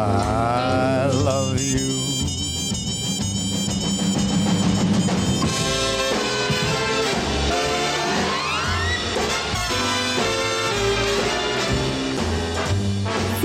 I love you.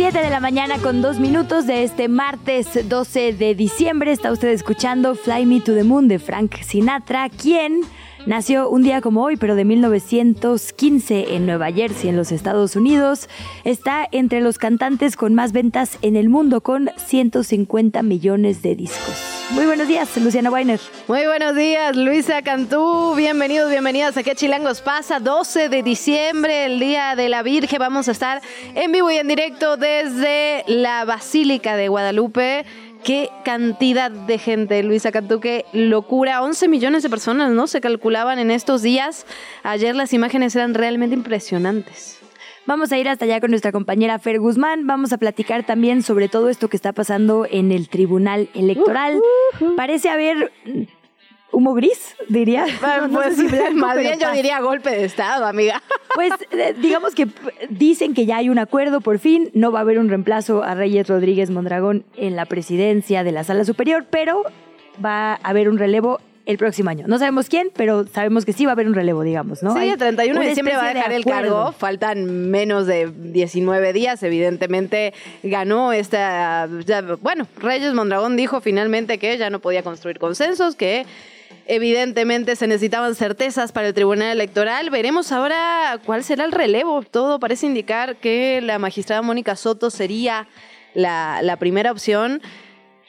De la mañana con dos minutos de este martes 12 de diciembre. Está usted escuchando Fly Me to the Moon de Frank Sinatra, quien nació un día como hoy, pero de 1915 en Nueva Jersey, en los Estados Unidos. Está entre los cantantes con más ventas en el mundo, con 150 millones de discos. Muy buenos días, Luciana Weiner. Muy buenos días, Luisa Cantú. Bienvenidos, bienvenidas a ¿Qué Chilangos pasa? 12 de diciembre, el Día de la Virgen. Vamos a estar en vivo y en directo desde la Basílica de Guadalupe. Qué cantidad de gente, Luisa Cantú, qué locura. 11 millones de personas, ¿no? Se calculaban en estos días. Ayer las imágenes eran realmente impresionantes. Vamos a ir hasta allá con nuestra compañera Fer Guzmán. Vamos a platicar también sobre todo esto que está pasando en el Tribunal Electoral. Parece haber humo gris, diría. No, sé Pues, si blanco, más bien yo diría golpe de Estado, amiga. Pues eh, digamos que dicen que ya hay un acuerdo por fin, no va a haber un reemplazo a Reyes Rodríguez Mondragón en la presidencia de la Sala Superior, pero va a haber un relevo el próximo año. No sabemos quién, pero sabemos que sí va a haber un relevo, digamos, ¿no? Sí, Hay el 31 de diciembre va a dejar el cargo. Faltan menos de 19 días. Evidentemente ganó esta. ya- bueno, Reyes Mondragón dijo finalmente que ya no podía construir consensos, que evidentemente se necesitaban certezas para el Tribunal Electoral. Veremos ahora cuál será el relevo. Todo parece indicar que la magistrada Mónica Soto sería la, la primera opción.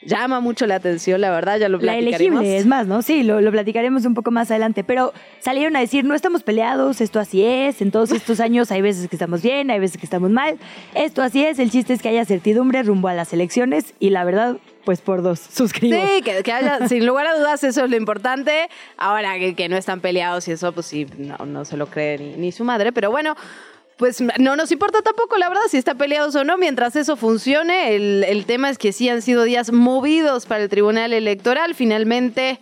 Llama mucho la atención, la verdad, ya lo La platicaremos. elegible, es más, ¿no? Sí, lo, lo platicaremos un poco más adelante, pero salieron a decir, no estamos peleados, esto así es, en todos estos años hay veces que estamos bien, hay veces que estamos mal, esto así es, el chiste es que haya certidumbre rumbo a las elecciones y la verdad, pues por dos, suscribo. Sí, que, que haya, sin lugar a dudas, eso es lo importante. Ahora que, que no están peleados y eso, pues sí, no, no se lo cree ni, ni su madre. Pero bueno, pues no nos importa tampoco, la verdad, si está peleados o no. Mientras eso funcione, el, el tema es que sí han sido días movidos para el Tribunal Electoral. Finalmente.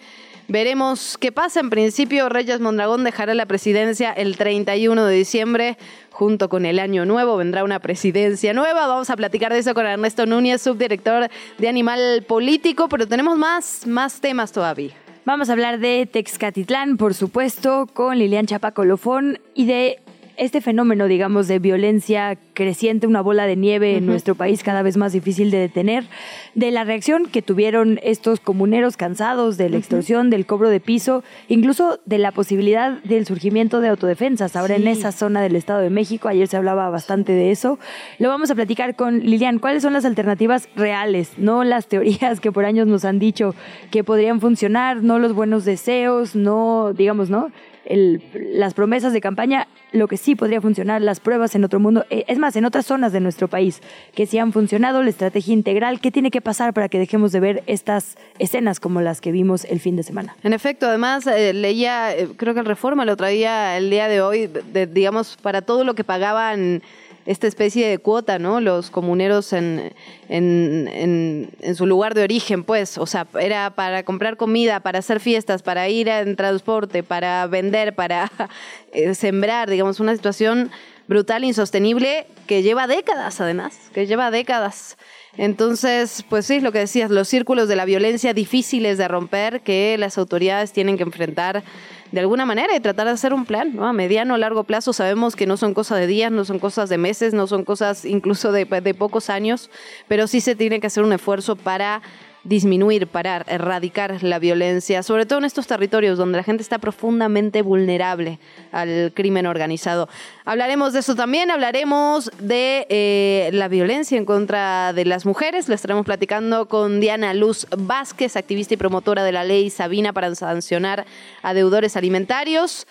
Veremos qué pasa. En principio, Reyes Mondragón dejará la presidencia el 31 de diciembre. Junto con el año nuevo vendrá una presidencia nueva. Vamos a platicar de eso con Ernesto Núñez, subdirector de Animal Político, pero tenemos más, más temas todavía. Vamos a hablar de Texcatitlán, por supuesto, con Lilian Chapa Colofón y de este fenómeno, digamos, de violencia creciente, una bola de nieve en nuestro país cada vez más difícil de detener, de la reacción que tuvieron estos comuneros cansados de la extorsión, del cobro de piso, incluso de la posibilidad del surgimiento de autodefensas ahora en esa zona del Estado de México. Ayer se hablaba bastante de eso. Lo vamos a platicar con Lilian. ¿Cuáles son las alternativas reales? No las teorías que por años nos han dicho que podrían funcionar, no los buenos deseos, no, digamos, ¿no? Las promesas de campaña, lo que sí podría funcionar, las pruebas en otro mundo, eh, es más, en otras zonas de nuestro país, que sí han funcionado, la estrategia integral, ¿qué tiene que pasar para que dejemos de ver estas escenas como las que vimos el fin de semana? En efecto, además eh, leía, eh, creo que el Reforma lo traía el día de hoy, de- digamos, para todo lo que pagaban esta especie de cuota, ¿no? Los comuneros en, en, en- en su lugar de origen, pues, o sea, era para comprar comida, para hacer fiestas, para ir en transporte, para vender, para eh, sembrar, digamos, una situación brutal, insostenible, que lleva décadas, además, que lleva décadas. Entonces, pues sí, lo que decías, los círculos de la violencia difíciles de romper que las autoridades tienen que enfrentar de alguna manera y tratar de hacer un plan, ¿no? A mediano o largo plazo sabemos que no son cosas de días, no son cosas de meses, no son cosas incluso de, de pocos años, pero sí se tiene que hacer un esfuerzo para disminuir, parar, erradicar la violencia, sobre todo en estos territorios donde la gente está profundamente vulnerable al crimen organizado. Hablaremos de eso también, hablaremos de eh, la violencia en contra de las mujeres, lo estaremos platicando con Diana Luz Vázquez, activista y promotora de la ley Sabina para sancionar a deudores alimentarios.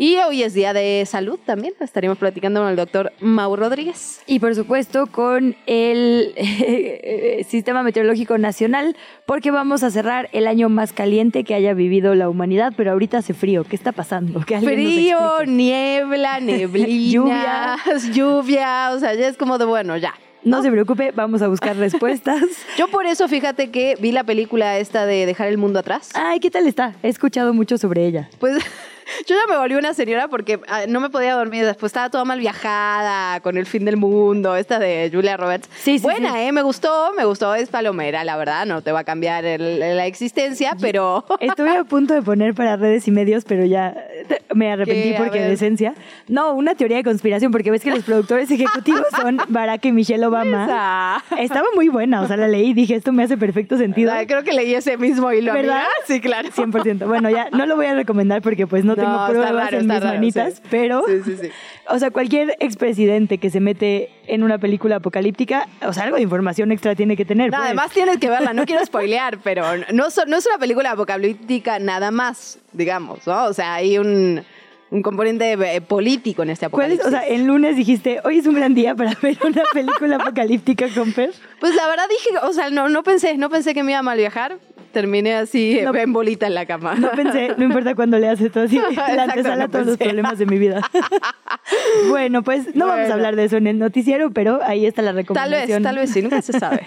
Y hoy es día de salud también. Estaremos platicando con el doctor Mau Rodríguez. Y por supuesto con el Sistema Meteorológico Nacional, porque vamos a cerrar el año más caliente que haya vivido la humanidad, pero ahorita hace frío. ¿Qué está pasando? ¿Que frío, niebla, neblina, lluvia. lluvia. O sea, ya es como de bueno, ya. No, se preocupe, vamos a buscar respuestas. Yo por eso, fíjate que vi la película esta de Dejar el Mundo Atrás. Ay, ¿qué tal está? He escuchado mucho sobre ella. Pues yo ya me volví una señora porque ah, no me podía dormir. Después estaba toda mal viajada con el fin del mundo, esta de Julia Roberts. Sí, sí. Buena, ¿eh? Me gustó, me gustó. Es palomera, la verdad. No te va a cambiar la existencia, pero. Estuve a punto de poner para redes y medios, pero ya me arrepentí porque de esencia. No, una teoría de conspiración, porque ves que los productores ejecutivos son Barack y Michelle Obama. Estaba muy buena, o sea, la leí y dije, esto me hace perfecto sentido. creo que leí ese mismo hilo. ¿Verdad? Sí, claro. 100%. Bueno, ya no lo voy a recomendar porque pues no, tengo pruebas en mis manitas, pero, o sea, cualquier expresidente que se mete en una película apocalíptica, o sea, algo de información extra tiene que tener. No, pues. además tienes que verla, no quiero spoilear, pero no, no es una película apocalíptica nada más, digamos, ¿no? O sea, hay un un componente eh, político en este apocalipsis. O sea, el lunes dijiste, hoy es un gran día para ver una película apocalíptica con Fer. Pues la verdad dije, o sea, no, no pensé, no pensé que me iba a mal viajar. Terminé así en bolita en la cama. No pensé, no importa cuándo le haces todo así, la antesala a todos los problemas de mi vida. bueno, pues no vamos a hablar de eso en el noticiero, pero ahí está la recomendación. Tal vez, tal vez sí, nunca se sabe.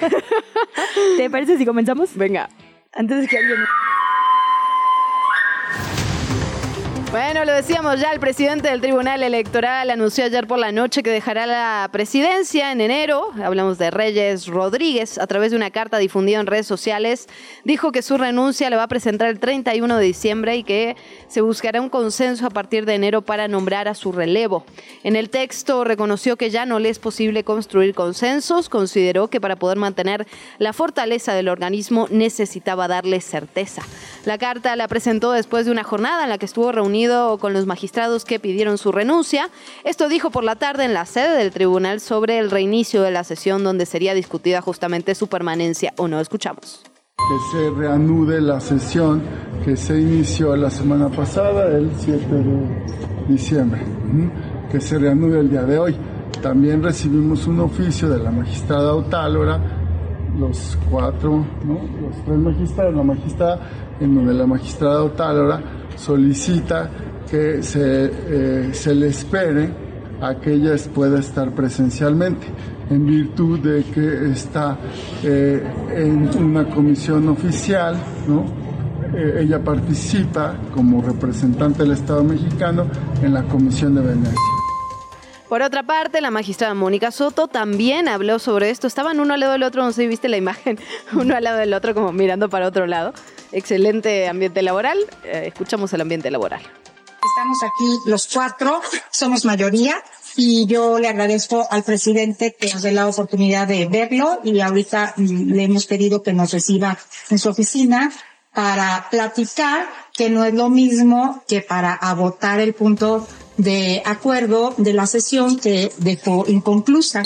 ¿Te parece si comenzamos? Venga. Antes de que alguien... Bueno, lo decíamos ya, el presidente del Tribunal Electoral anunció ayer por la noche que dejará la presidencia en enero. Hablamos de Reyes Rodríguez. A través de una carta difundida en redes sociales, dijo que su renuncia le va a presentar el 31 de diciembre y que se buscará un consenso a partir de enero para nombrar a su relevo. En el texto reconoció que ya no le es posible construir consensos. Consideró que para poder mantener la fortaleza del organismo necesitaba darle certeza. La carta la presentó después de una jornada en la que estuvo reunido con los magistrados que pidieron su renuncia. Esto dijo por la tarde en la sede del tribunal sobre el reinicio de la sesión donde sería discutida justamente su permanencia o no. Escuchamos. Que se reanude la sesión que se inició la semana pasada, el 7 de diciembre, que se reanude el día de hoy. También recibimos un oficio de la magistrada Otálora, los cuatro, los tres magistrados, la magistrada, en donde la magistrada Otálora solicita que se, eh, se le espere a que ella pueda estar presencialmente, en virtud de que está eh, en una comisión oficial, ¿no? Eh, ella participa como representante del Estado mexicano en la Comisión de Venecia. Por otra parte, la magistrada Mónica Soto también habló sobre esto. Estaban uno al lado del otro, no sé si viste la imagen, uno al lado del otro como mirando para otro lado. Excelente ambiente laboral. Eh, escuchamos el ambiente laboral. Estamos aquí los cuatro, somos mayoría y yo le agradezco al presidente que nos dé la oportunidad de verlo y ahorita mm, le hemos pedido que nos reciba en su oficina para platicar que no es lo mismo que para agotar el punto de acuerdo de la sesión que dejó inconclusa.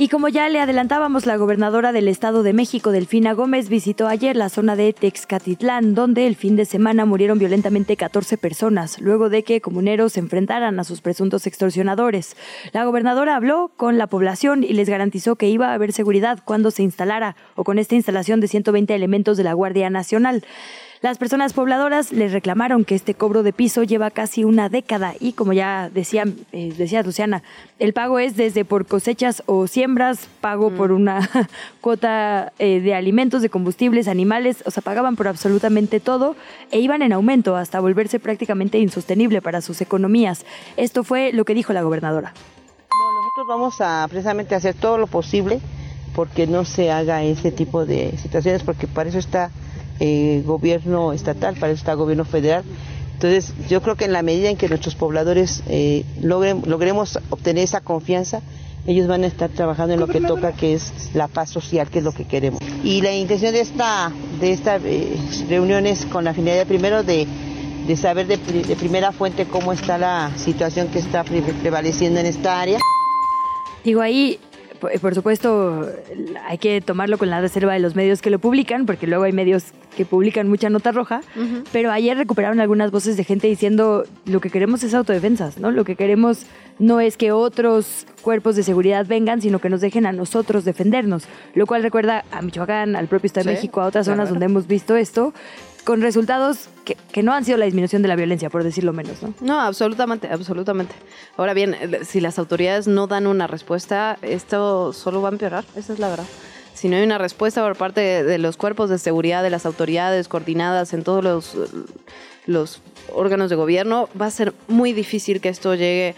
Y como ya le adelantábamos, la gobernadora del Estado de México, Delfina Gómez, visitó ayer la zona de Texcatitlán, donde el fin de semana murieron violentamente 14 personas, luego de que comuneros se enfrentaran a sus presuntos extorsionadores. La gobernadora habló con la población y les garantizó que iba a haber seguridad cuando se instalara o con esta instalación de 120 elementos de la Guardia Nacional. Las personas pobladoras les reclamaron que este cobro de piso lleva casi una década y como ya decía, eh, decía Luciana, el pago es desde por cosechas o siembras, pago mm. por una cuota eh, de alimentos, de combustibles, animales, o sea, pagaban por absolutamente todo e iban en aumento hasta volverse prácticamente insostenible para sus economías. Esto fue lo que dijo la gobernadora. nosotros vamos a precisamente hacer todo lo posible porque no se haga ese tipo de situaciones, porque para eso está eh, gobierno estatal, para eso está gobierno federal. Entonces, yo creo que en la medida en que nuestros pobladores eh, logremos obtener esa confianza, ellos van a estar trabajando en lo que toca, que es la paz social, que es lo que queremos. Y la intención de esta, de esta eh, reunión es con la finalidad primero de, de saber de, de primera fuente cómo está la situación que está prevaleciendo en esta área. Digo, ahí por, por supuesto, hay que tomarlo con la reserva de los medios que lo publican, porque luego hay medios que publican mucha nota roja, pero ayer recuperaron algunas voces de gente diciendo lo que queremos es autodefensas, ¿no? Lo que queremos no es que otros cuerpos de seguridad vengan, sino que nos dejen a nosotros defendernos, lo cual recuerda a Michoacán, al propio Estado de México, a otras zonas claro. donde hemos visto esto, con resultados que, que no han sido la disminución de la violencia, por decirlo menos, ¿no? No, absolutamente, absolutamente. Ahora bien, el- si las autoridades no dan una respuesta, esto solo va a empeorar, esa es la verdad. Si no hay una respuesta por parte de, de los cuerpos de seguridad, de las autoridades coordinadas en todos los, los órganos de gobierno, va a ser muy difícil que esto llegue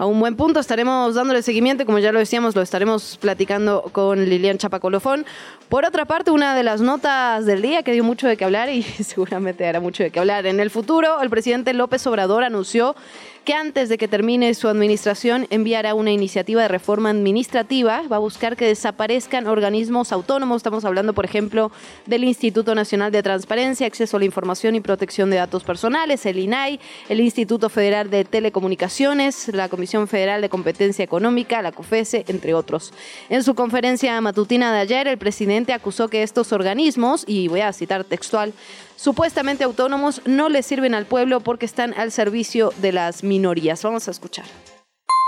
a un buen punto. Estaremos dándole seguimiento, como ya lo decíamos, lo estaremos platicando con Lilian Chapacolofón. Por otra parte, una de las notas del día que dio mucho de qué hablar y seguramente hará mucho de qué hablar en el futuro, el presidente López Obrador anunció que antes de que termine su administración enviará una iniciativa de reforma administrativa. Va a buscar que desaparezcan organismos autónomos. Estamos hablando, por ejemplo, del Instituto Nacional de Transparencia, Acceso a la Información y Protección de Datos Personales, el INAI, el Instituto Federal de Telecomunicaciones, la Comisión Federal de Competencia Económica, la COFESE, entre otros. En su conferencia matutina de ayer, el presidente acusó que estos organismos, y voy a citar textual, supuestamente autónomos no le sirven al pueblo porque están al servicio de las minorías. Vamos a escuchar.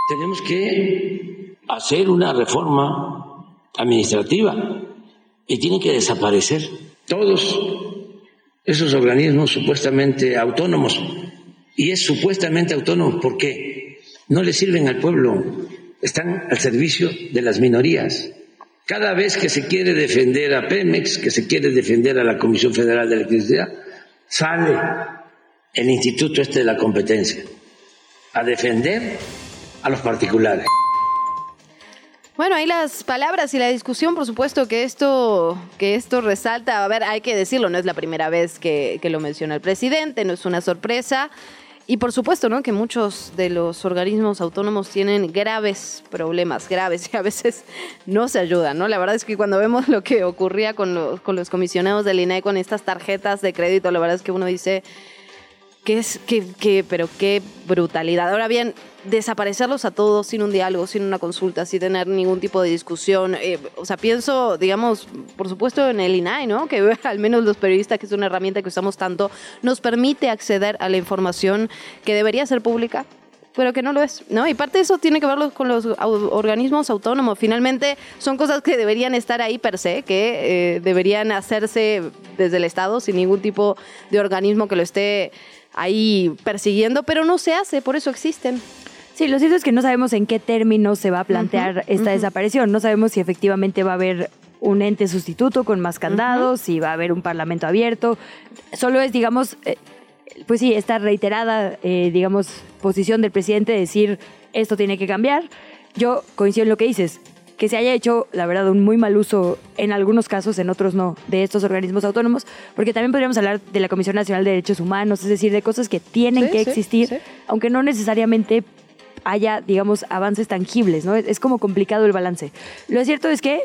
Tenemos que hacer una reforma administrativa y tienen que desaparecer todos esos organismos supuestamente autónomos. Y es supuestamente autónomo porque no le sirven al pueblo, están al servicio de las minorías. Cada vez que se quiere defender a Pemex, que se quiere defender a la Comisión Federal de Electricidad, sale el Instituto este de la Competencia a defender a los particulares. Bueno, ahí las palabras y la discusión, por supuesto que esto, que esto resalta, a ver, hay que decirlo, no es la primera vez que, que lo menciona el presidente, no es una sorpresa. Y por supuesto, ¿no? Que muchos de los organismos autónomos tienen graves problemas, graves, y a veces no se ayudan, ¿no? La verdad es que cuando vemos lo que ocurría con los, con los comisionados del INAI con estas tarjetas de crédito, la verdad es que uno dice, ¿Qué es, qué, qué, pero qué brutalidad. Ahora bien, desaparecerlos a todos sin un diálogo, sin una consulta, sin tener ningún tipo de discusión. eh, o sea, pienso, digamos, por supuesto en el INAI, ¿no? Que al menos los periodistas, que es una herramienta que usamos tanto, nos permite acceder a la información que debería ser pública pero que no lo es, ¿no? Y parte de eso tiene que ver con los organismos autónomos. Finalmente, son cosas que deberían estar ahí per se, que eh, deberían hacerse desde el Estado sin ningún tipo de organismo que lo esté ahí persiguiendo, pero no se hace, por eso existen. Sí, lo cierto es que no sabemos en qué términos se va a plantear esta desaparición. No sabemos si efectivamente va a haber un ente sustituto con más candados, si va a haber un parlamento abierto. Solo es, digamos, eh, pues sí, esta reiterada, eh, digamos, posición del presidente de decir esto tiene que cambiar. Yo coincido en lo que dices, que se haya hecho, la verdad, un muy mal uso en algunos casos, en otros no, de estos organismos autónomos, porque también podríamos hablar de la Comisión Nacional de Derechos Humanos, es decir, de cosas que tienen Sí, que sí, existir, sí. aunque no necesariamente haya, digamos, avances tangibles, ¿no? Es, es como complicado el balance. Lo cierto es que,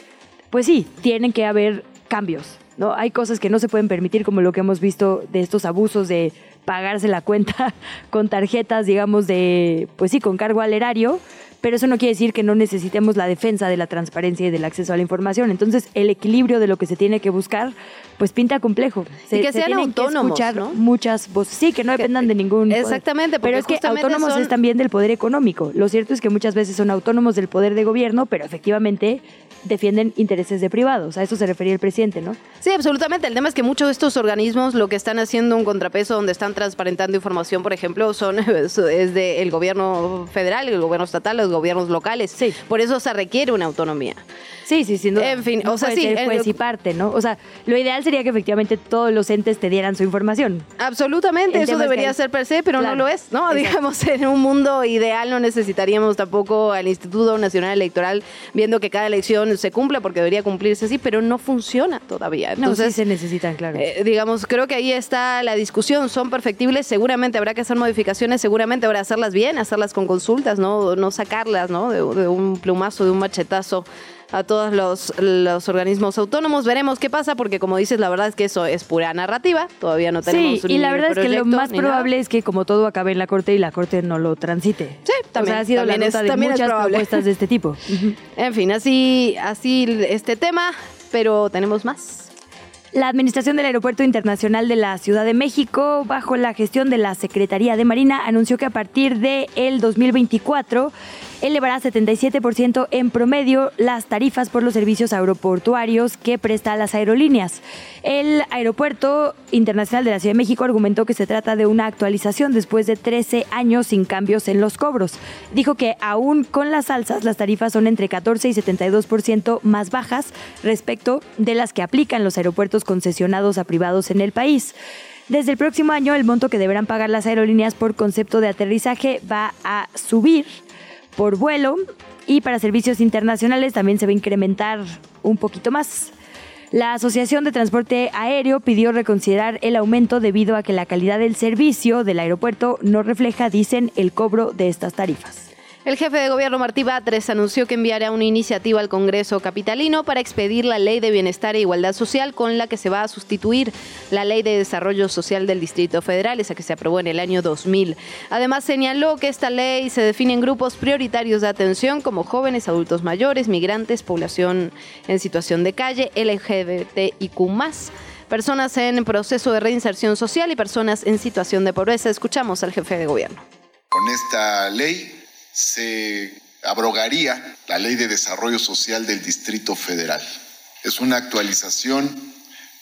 pues sí, tienen que haber cambios, ¿no? Hay cosas que no se pueden permitir, como lo que hemos visto de estos abusos de pagarse la cuenta con tarjetas, digamos, de, pues sí, con cargo al erario, pero eso no quiere decir que no necesitemos la defensa de la transparencia y del acceso a la información. Entonces, el equilibrio de lo que se tiene que buscar, pues pinta complejo. Se, Y que se sean autónomos, que escuchar ¿no? muchas voces. Sí, que no dependan de ningún poder. Exactamente, porque Pero es que autónomos son- es también del poder económico. Lo cierto es que muchas veces son autónomos del poder de gobierno, pero efectivamente defienden intereses de privados. A eso se refería el presidente, ¿no? Sí, absolutamente. El tema es que muchos de estos organismos lo que están haciendo un contrapeso donde están transparentando información, por ejemplo, son es del gobierno federal, el gobierno estatal, los gobiernos locales. Sí. Por eso se requiere una autonomía. Sí, sí, sin duda. En fin, No o sea, puede sí, ser juez y parte, ¿no? O sea, lo ideal sería que efectivamente todos los entes te dieran su información. Absolutamente, El eso tema es que debería hay- ser per se, pero Claro, no lo es, ¿no? exacto. Digamos, en un mundo ideal no necesitaríamos tampoco al Instituto Nacional Electoral viendo que cada elección se cumpla, porque debería cumplirse así, pero no funciona todavía. No, Entonces, sí se necesitan, claro. Eh, digamos, creo que ahí está la discusión. Son perfectibles, seguramente habrá que hacer modificaciones, seguramente habrá que hacerlas bien, hacerlas con consultas, no, no sacarlas, ¿no? De, de un plumazo, de un machetazo a todos los, los organismos autónomos. Veremos qué pasa, porque como dices, la verdad es que eso es pura narrativa. Todavía no tenemos sí, y la verdad es que lo más probable es que como todo acabe en la corte y la corte no lo transite. Sí, también. O sea, ha sido la nota de muchas propuestas de este tipo. En fin, así, así este tema, pero tenemos más. La Administración del Aeropuerto Internacional de la Ciudad de México, bajo la gestión de la Secretaría de Marina, anunció que a partir de el 2024 elevará 77% en promedio las tarifas por los servicios aeroportuarios que presta las aerolíneas. El Aeropuerto Internacional de la Ciudad de México argumentó que se trata de una actualización después de 13 años sin cambios en los cobros. Dijo que aún con las alzas, las tarifas son entre 14 y 72% más bajas respecto de las que aplican los aeropuertos concesionados a privados en el país. Desde el próximo año, el monto que deberán pagar las aerolíneas por concepto de aterrizaje va a subir por vuelo y para servicios internacionales también se va a incrementar un poquito más. La Asociación de Transporte Aéreo pidió reconsiderar el aumento debido a que la calidad del servicio del aeropuerto no refleja, dicen, el cobro de estas tarifas. El jefe de gobierno Martí Batres anunció que enviará una iniciativa al Congreso capitalino para expedir la Ley de Bienestar e Igualdad Social con la que se va a sustituir la Ley de Desarrollo Social del Distrito Federal, esa que se aprobó en el año 2000. Además señaló que esta ley se define en grupos prioritarios de atención como jóvenes, adultos mayores, migrantes, población en situación de calle, LGBTIQ+, personas en proceso de reinserción social y personas en situación de pobreza. Escuchamos al jefe de gobierno. Con esta ley se abrogaría la Ley de Desarrollo Social del Distrito Federal. Es una actualización,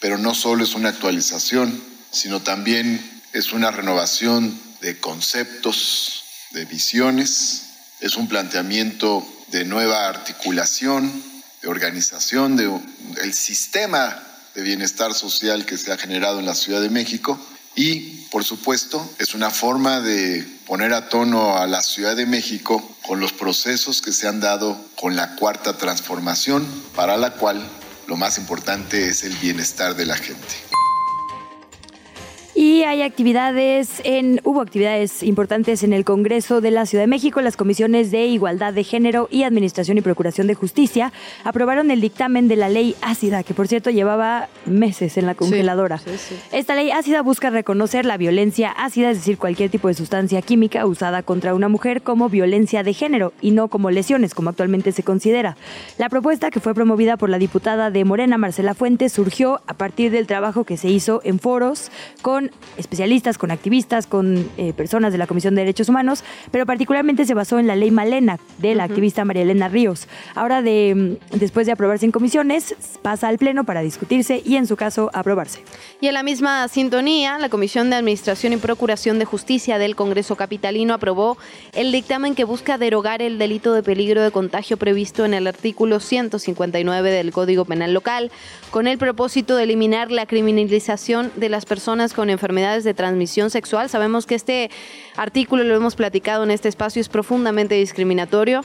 pero no solo es una actualización, sino también es una renovación de conceptos, de visiones, es un planteamiento de nueva articulación, de organización del sistema de bienestar social que se ha generado en la Ciudad de México y, por supuesto, es una forma de poner a tono a la Ciudad de México con los procesos que se han dado con la cuarta transformación, para la cual lo más importante es el bienestar de la gente. Y hay actividades en, hubo actividades importantes en el Congreso de la Ciudad de México. Las comisiones de Igualdad de Género y Administración y Procuración de Justicia aprobaron el dictamen de la ley ácida, que por cierto llevaba meses en la congeladora. Esta ley ácida busca reconocer la violencia ácida, es decir, cualquier tipo de sustancia química usada contra una mujer como violencia de género y no como lesiones, como actualmente se considera. La propuesta, que fue promovida por la diputada de Morena, Marcela Fuentes, surgió a partir del trabajo que se hizo en foros con especialistas, con activistas, con eh, personas de la Comisión de Derechos Humanos, pero particularmente se basó en la ley Malena de la activista María Elena Ríos. Ahora, de, mm, después de aprobarse en comisiones, pasa al Pleno para discutirse y, en su caso, aprobarse. Y en la misma sintonía, la Comisión de Administración y Procuración de Justicia del Congreso Capitalino aprobó el dictamen que busca derogar el delito de peligro de contagio previsto en el artículo 159 del Código Penal Local, con el propósito de eliminar la criminalización de las personas con enfermedades de transmisión sexual. Sabemos que este artículo, lo hemos platicado en este espacio, es profundamente discriminatorio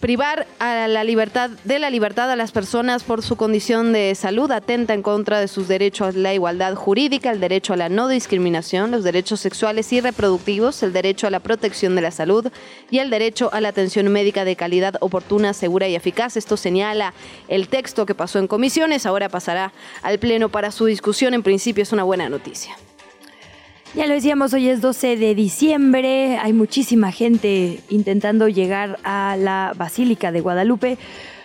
privar a la libertad de la libertad a las personas por su condición de salud atenta en contra de sus derechos a la igualdad jurídica, el derecho a la no discriminación, los derechos sexuales y reproductivos, el derecho a la protección de la salud y el derecho a la atención médica de calidad oportuna, segura y eficaz. Esto señala el texto que pasó en comisiones, ahora pasará al pleno para su discusión. En principio es una buena noticia. Ya lo decíamos, hoy es 12 de diciembre, hay muchísima gente intentando llegar a la Basílica de Guadalupe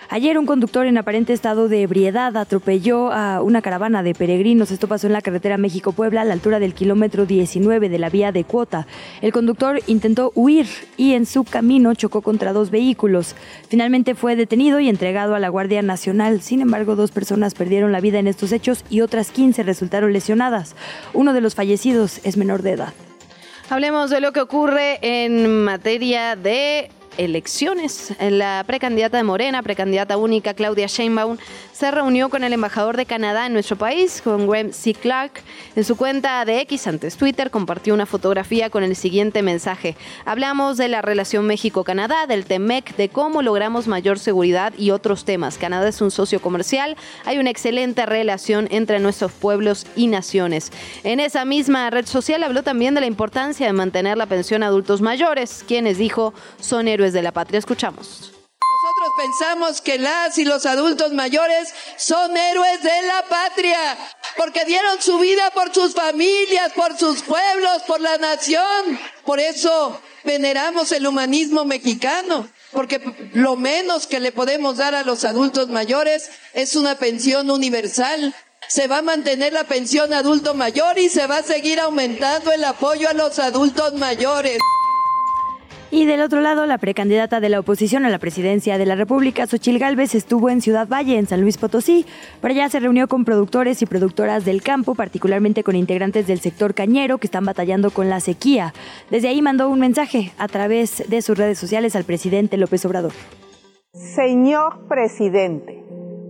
Ayer un conductor en aparente estado de ebriedad atropelló a una caravana de peregrinos. Esto pasó en la carretera México-Puebla a la altura del kilómetro 19 de la vía de cuota. El conductor intentó huir y en su camino chocó contra dos vehículos. Finalmente fue detenido y entregado a la Guardia Nacional. Sin embargo, dos personas perdieron la vida en estos hechos y otras 15 resultaron lesionadas. Uno de los fallecidos es menor de edad. Hablemos de lo que ocurre en materia de elecciones. La precandidata de Morena, precandidata única Claudia Sheinbaum, se reunió con el embajador de Canadá en nuestro país, con Graham C. Clark. En su cuenta de X, antes Twitter, compartió una fotografía con el siguiente mensaje. Hablamos de la relación México-Canadá, del TEMEC, de cómo logramos mayor seguridad y otros temas. Canadá es un socio comercial, hay una excelente relación entre nuestros pueblos y naciones. En esa misma red social habló también de la importancia de mantener la pensión a adultos mayores, quienes dijo son héroes de la patria. Escuchamos. Nosotros pensamos que las y los adultos mayores son héroes de la patria, porque dieron su vida por sus familias, por sus pueblos, por la nación. Por eso veneramos el humanismo mexicano, porque lo menos que le podemos dar a los adultos mayores es una pensión universal. Se va a mantener la pensión adulto mayor y se va a seguir aumentando el apoyo a los adultos mayores. Y del otro lado, la precandidata de la oposición a la presidencia de la República, Xochil Gálvez, estuvo en Ciudad Valle, en San Luis Potosí. Para allá se reunió con productores y productoras del campo, particularmente con integrantes del sector cañero que están batallando con la sequía. Desde ahí mandó un mensaje a través de sus redes sociales al presidente López Obrador. Señor presidente,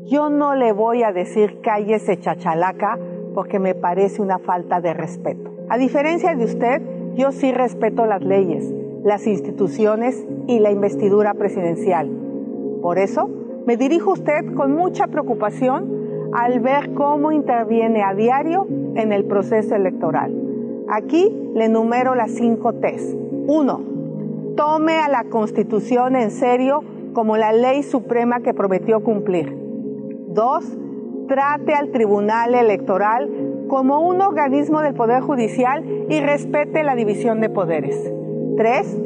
yo no le voy a decir cállese chachalaca porque me parece una falta de respeto. A diferencia de usted, yo sí respeto las leyes las instituciones y la investidura presidencial. Por eso, me dirijo a usted con mucha preocupación al ver cómo interviene a diario en el proceso electoral. Aquí le enumero las cinco T's. Uno, tome a la Constitución en serio como la ley suprema que prometió cumplir. Dos, trate al Tribunal Electoral como un organismo del Poder Judicial y respete la división de poderes. Tres,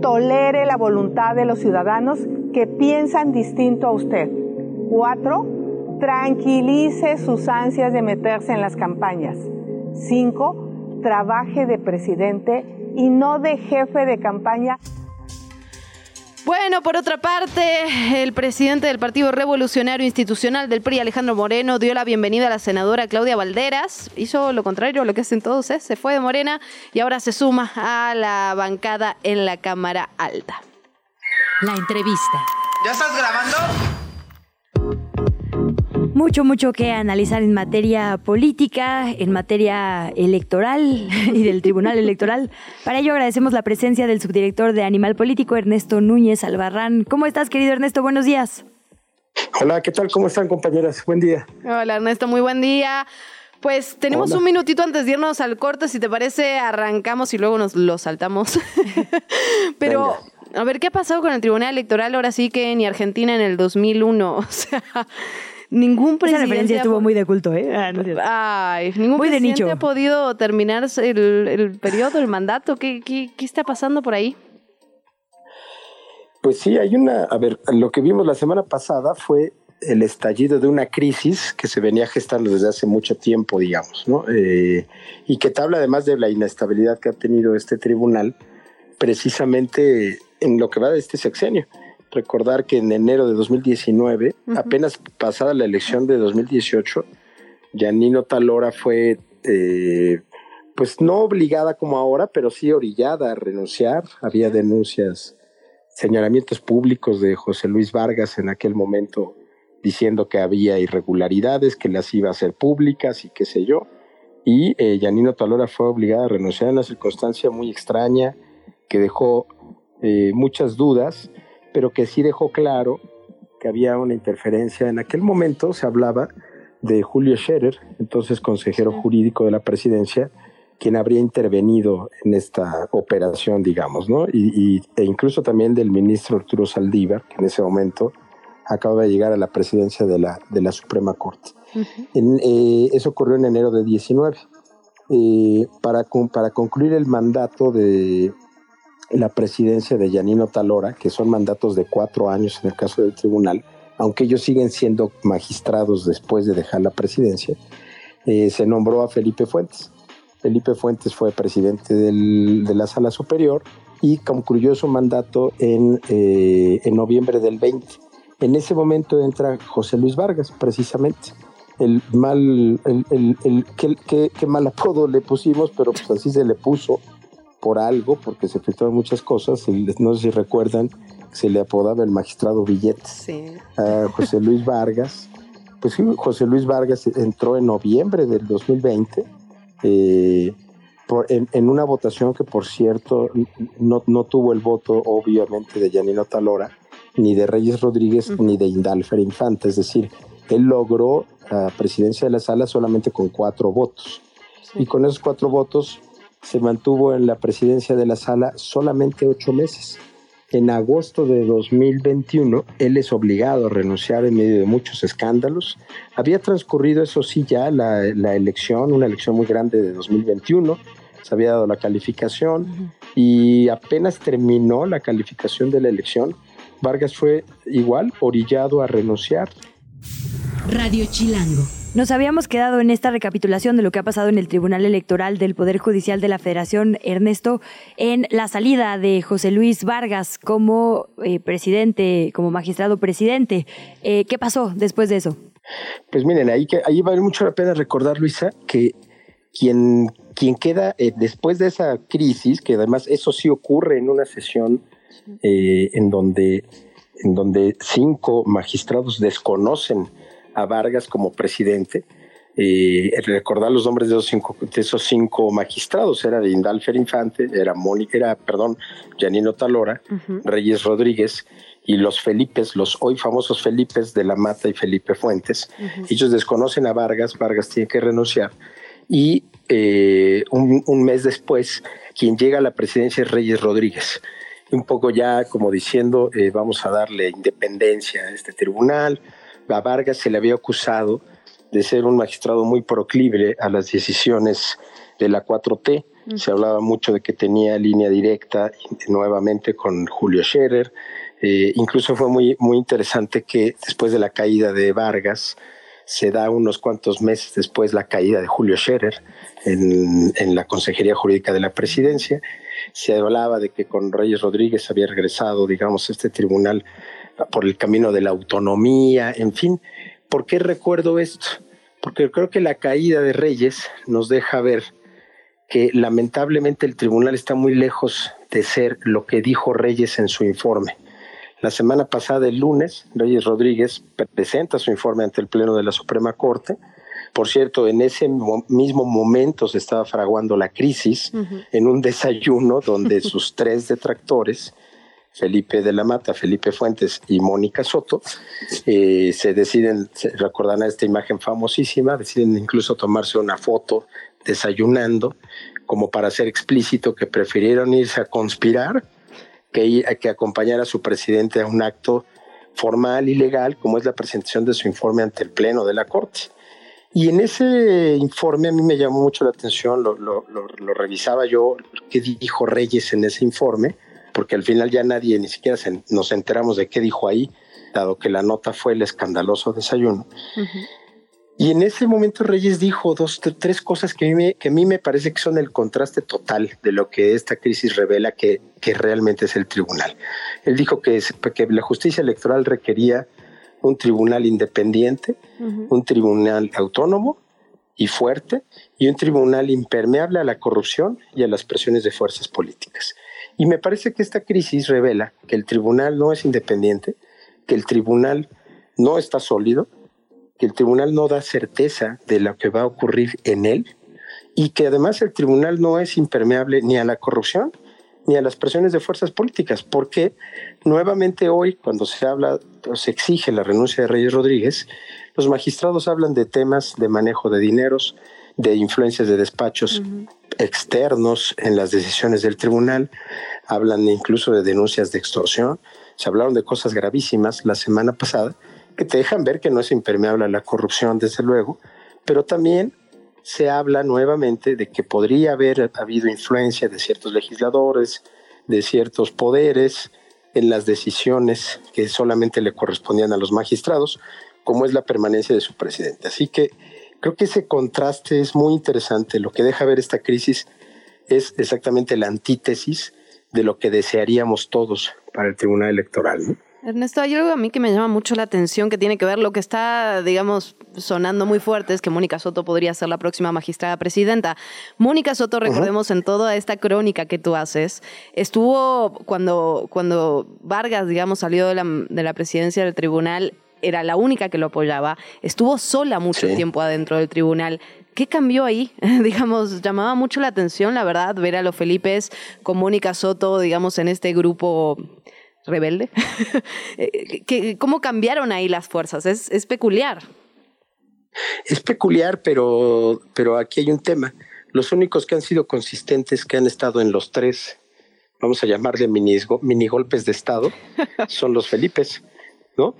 tolere la voluntad de los ciudadanos que piensan distinto a usted. Cuatro, tranquilice sus ansias de meterse en las campañas. Cinco, trabaje de presidente y no de jefe de campaña. Bueno, por otra parte, el presidente del Partido Revolucionario Institucional del PRI, Alejandro Moreno, dio la bienvenida a la senadora Claudia Valderas. Hizo lo contrario a lo que hacen todos, ¿eh? se fue de Morena y ahora se suma a la bancada en la Cámara Alta. La entrevista. ¿Ya estás grabando? Mucho, mucho que analizar en materia política, en materia electoral y del Tribunal Electoral. Para ello agradecemos la presencia del subdirector de Animal Político, Ernesto Núñez Albarrán. ¿Cómo estás, querido Ernesto? Buenos días. Hola, ¿qué tal? ¿Cómo están, compañeras? Buen día. Hola, Ernesto, muy buen día. Pues tenemos un minutito antes de irnos al corte, si te parece, arrancamos y luego nos lo saltamos. Pero, a ver, ¿qué ha pasado con el Tribunal Electoral ahora sí que ni Argentina en el 2001? O sea, ningún presidente. Esa referencia estuvo muy de culto, ¿eh? Ah, Ay, ningún Muy de presidente nicho. ha podido terminar el, el periodo, el mandato. ¿Qué, qué, qué está pasando por ahí? Pues sí, hay una, a ver, lo que vimos la semana pasada fue el estallido de una crisis que se venía gestando desde hace mucho tiempo, digamos, ¿no? Eh, y que te habla además de la inestabilidad que ha tenido este tribunal precisamente en lo que va de este sexenio. Recordar que en enero de 2019, Ujú. apenas pasada la elección de 2018, Janino Talora fue, eh, pues no obligada como ahora, pero sí orillada a renunciar. Había denuncias, señalamientos públicos de José Luis Vargas en aquel momento diciendo que había irregularidades, que las iba a hacer públicas y qué sé yo. Y eh, Janino Talora fue obligada a renunciar en una circunstancia muy extraña que dejó eh, muchas dudas, pero que sí dejó claro que había una interferencia. En aquel momento se hablaba de Julio Scherer, entonces consejero jurídico de la presidencia, quien habría intervenido en esta operación, digamos, ¿no? Y, y- e incluso también del ministro Arturo Saldívar, que en ese momento acaba de llegar a la presidencia de la, de la Suprema Corte. En, eh, eso ocurrió en enero de 19. Eh, para, con- para concluir el mandato de la presidencia de Yanino Talora, que son mandatos de cuatro años en el caso del tribunal, aunque ellos siguen siendo magistrados después de dejar la presidencia, eh, se nombró a Felipe Fuentes. Felipe Fuentes fue presidente del- de la Sala Superior y concluyó su mandato en, eh, en noviembre del 20. En ese momento entra José Luis Vargas, precisamente. El mal, el, el- qué- qué mal apodo le pusimos, pero pues así se le puso por algo, porque se filtraron muchas cosas. No sé si recuerdan, se le apodaba el magistrado Billetes Sí. a José Luis Vargas. Pues sí, José Luis Vargas entró en noviembre del 2020 eh, por- en, en una votación que, por cierto, no, no tuvo el voto, obviamente, de Yanino Talora, ni de Reyes Rodríguez, ni de Indalfer Infante. Es decir, él logró la presidencia de la sala solamente con cuatro votos. Y con esos cuatro votos se mantuvo en la presidencia de la sala solamente ocho meses. en agosto de 2021, él es obligado a renunciar en medio de muchos escándalos. Había transcurrido, eso sí, ya la, la elección, una elección muy grande de 2021, se había dado la calificación y apenas terminó la calificación de la elección, Vargas fue igual orillado a renunciar. Radio Chilango. Nos habíamos quedado en esta recapitulación de lo que ha pasado en el Tribunal Electoral del Poder Judicial de la Federación, Ernesto, en la salida de José Luis Vargas como eh, presidente, como magistrado presidente. Eh, ¿Qué pasó después de eso? Pues miren, ahí, que, ahí vale mucho la pena recordar, Luisa, que quien, quien queda eh, después de esa crisis, que además eso sí ocurre en una sesión en, donde, en donde cinco magistrados desconocen a Vargas como presidente. Eh, recordar los nombres de esos cinco, de esos cinco magistrados, era de Indalfer Infante, era Mónica, era, perdón, Janino Talora, Reyes Rodríguez y los Felipes, los hoy famosos Felipes de la Mata y Felipe Fuentes. Ellos desconocen a Vargas, Vargas tiene que renunciar y eh, un, mes después quien llega a la presidencia es Reyes Rodríguez. Un poco ya como diciendo, eh, vamos a darle independencia a este tribunal, a Vargas se le había acusado de ser un magistrado muy proclive a las decisiones de la 4T. Se hablaba mucho de que tenía línea directa nuevamente con Julio Scherer. Eh, incluso fue muy, muy interesante que después de la caída de Vargas, se da unos cuantos meses después la caída de Julio Scherer en, en, la Consejería Jurídica de la Presidencia. Se hablaba de que con Reyes Rodríguez había regresado, digamos, este tribunal por el camino de la autonomía, en fin. ¿Por qué recuerdo esto? Porque creo que la caída de Reyes nos deja ver que lamentablemente el tribunal está muy lejos de ser lo que dijo Reyes en su informe. La semana pasada, el lunes, Reyes Rodríguez presenta su informe ante el Pleno de la Suprema Corte. Por cierto, en ese mismo momento se estaba fraguando la crisis en un desayuno donde sus tres detractores Felipe de la Mata, Felipe Fuentes y Mónica Soto, eh, se deciden, se recordarán esta imagen famosísima, deciden incluso tomarse una foto desayunando, como para hacer explícito que prefirieron irse a conspirar que, que acompañar a su presidente a un acto formal y legal, como es la presentación de su informe ante el Pleno de la Corte. Y en ese informe a mí me llamó mucho la atención, lo, lo revisaba yo, qué dijo Reyes en ese informe, porque al final ya nadie, ni siquiera nos enteramos de qué dijo ahí, dado que la nota fue el escandaloso desayuno. Y en ese momento Reyes dijo dos, tres cosas que a, mí me, que a mí me parece que son el contraste total de lo que esta crisis revela que, que realmente es el tribunal. Él dijo que, que la justicia electoral requería un tribunal independiente, un tribunal autónomo y fuerte y un tribunal impermeable a la corrupción y a las presiones de fuerzas políticas. Y me parece que esta crisis revela que el tribunal no es independiente, que el tribunal no está sólido, que el tribunal no da certeza de lo que va a ocurrir en él y que además el tribunal no es impermeable ni a la corrupción ni a las presiones de fuerzas políticas, porque nuevamente hoy, cuando se habla, se exige la renuncia de Reyes Rodríguez, los magistrados hablan de temas de manejo de dineros, de influencias de despachos externos en las decisiones del tribunal, hablan incluso de denuncias de extorsión, se hablaron de cosas gravísimas la semana pasada que te dejan ver que no es impermeable a la corrupción, desde luego, pero también se habla nuevamente de que podría haber habido influencia de ciertos legisladores, de ciertos poderes en las decisiones que solamente le correspondían a los magistrados, como es la permanencia de su presidente. Así que Creo que ese contraste es muy interesante. Lo que deja ver esta crisis es exactamente la antítesis de lo que desearíamos todos para el Tribunal Electoral. Ernesto, hay algo a mí que me llama mucho la atención que tiene que ver lo que está, digamos, sonando muy fuerte es que Mónica Soto podría ser la próxima magistrada presidenta. Mónica Soto, recordemos en toda esta crónica que tú haces, estuvo cuando, cuando Vargas, digamos, salió de la, de la presidencia del tribunal, era la única que lo apoyaba, estuvo sola mucho tiempo adentro del tribunal. ¿Qué cambió ahí? digamos, llamaba mucho la atención, la verdad, ver a los Felipes con Mónica Soto, digamos, en este grupo rebelde. Eh, ¿Cómo cambiaron ahí las fuerzas? Es, es peculiar. Es peculiar, pero, pero aquí hay un tema. Los únicos que han sido consistentes, que han estado en los tres vamos a llamarle mini, mini golpes de Estado, son los Felipes, ¿no?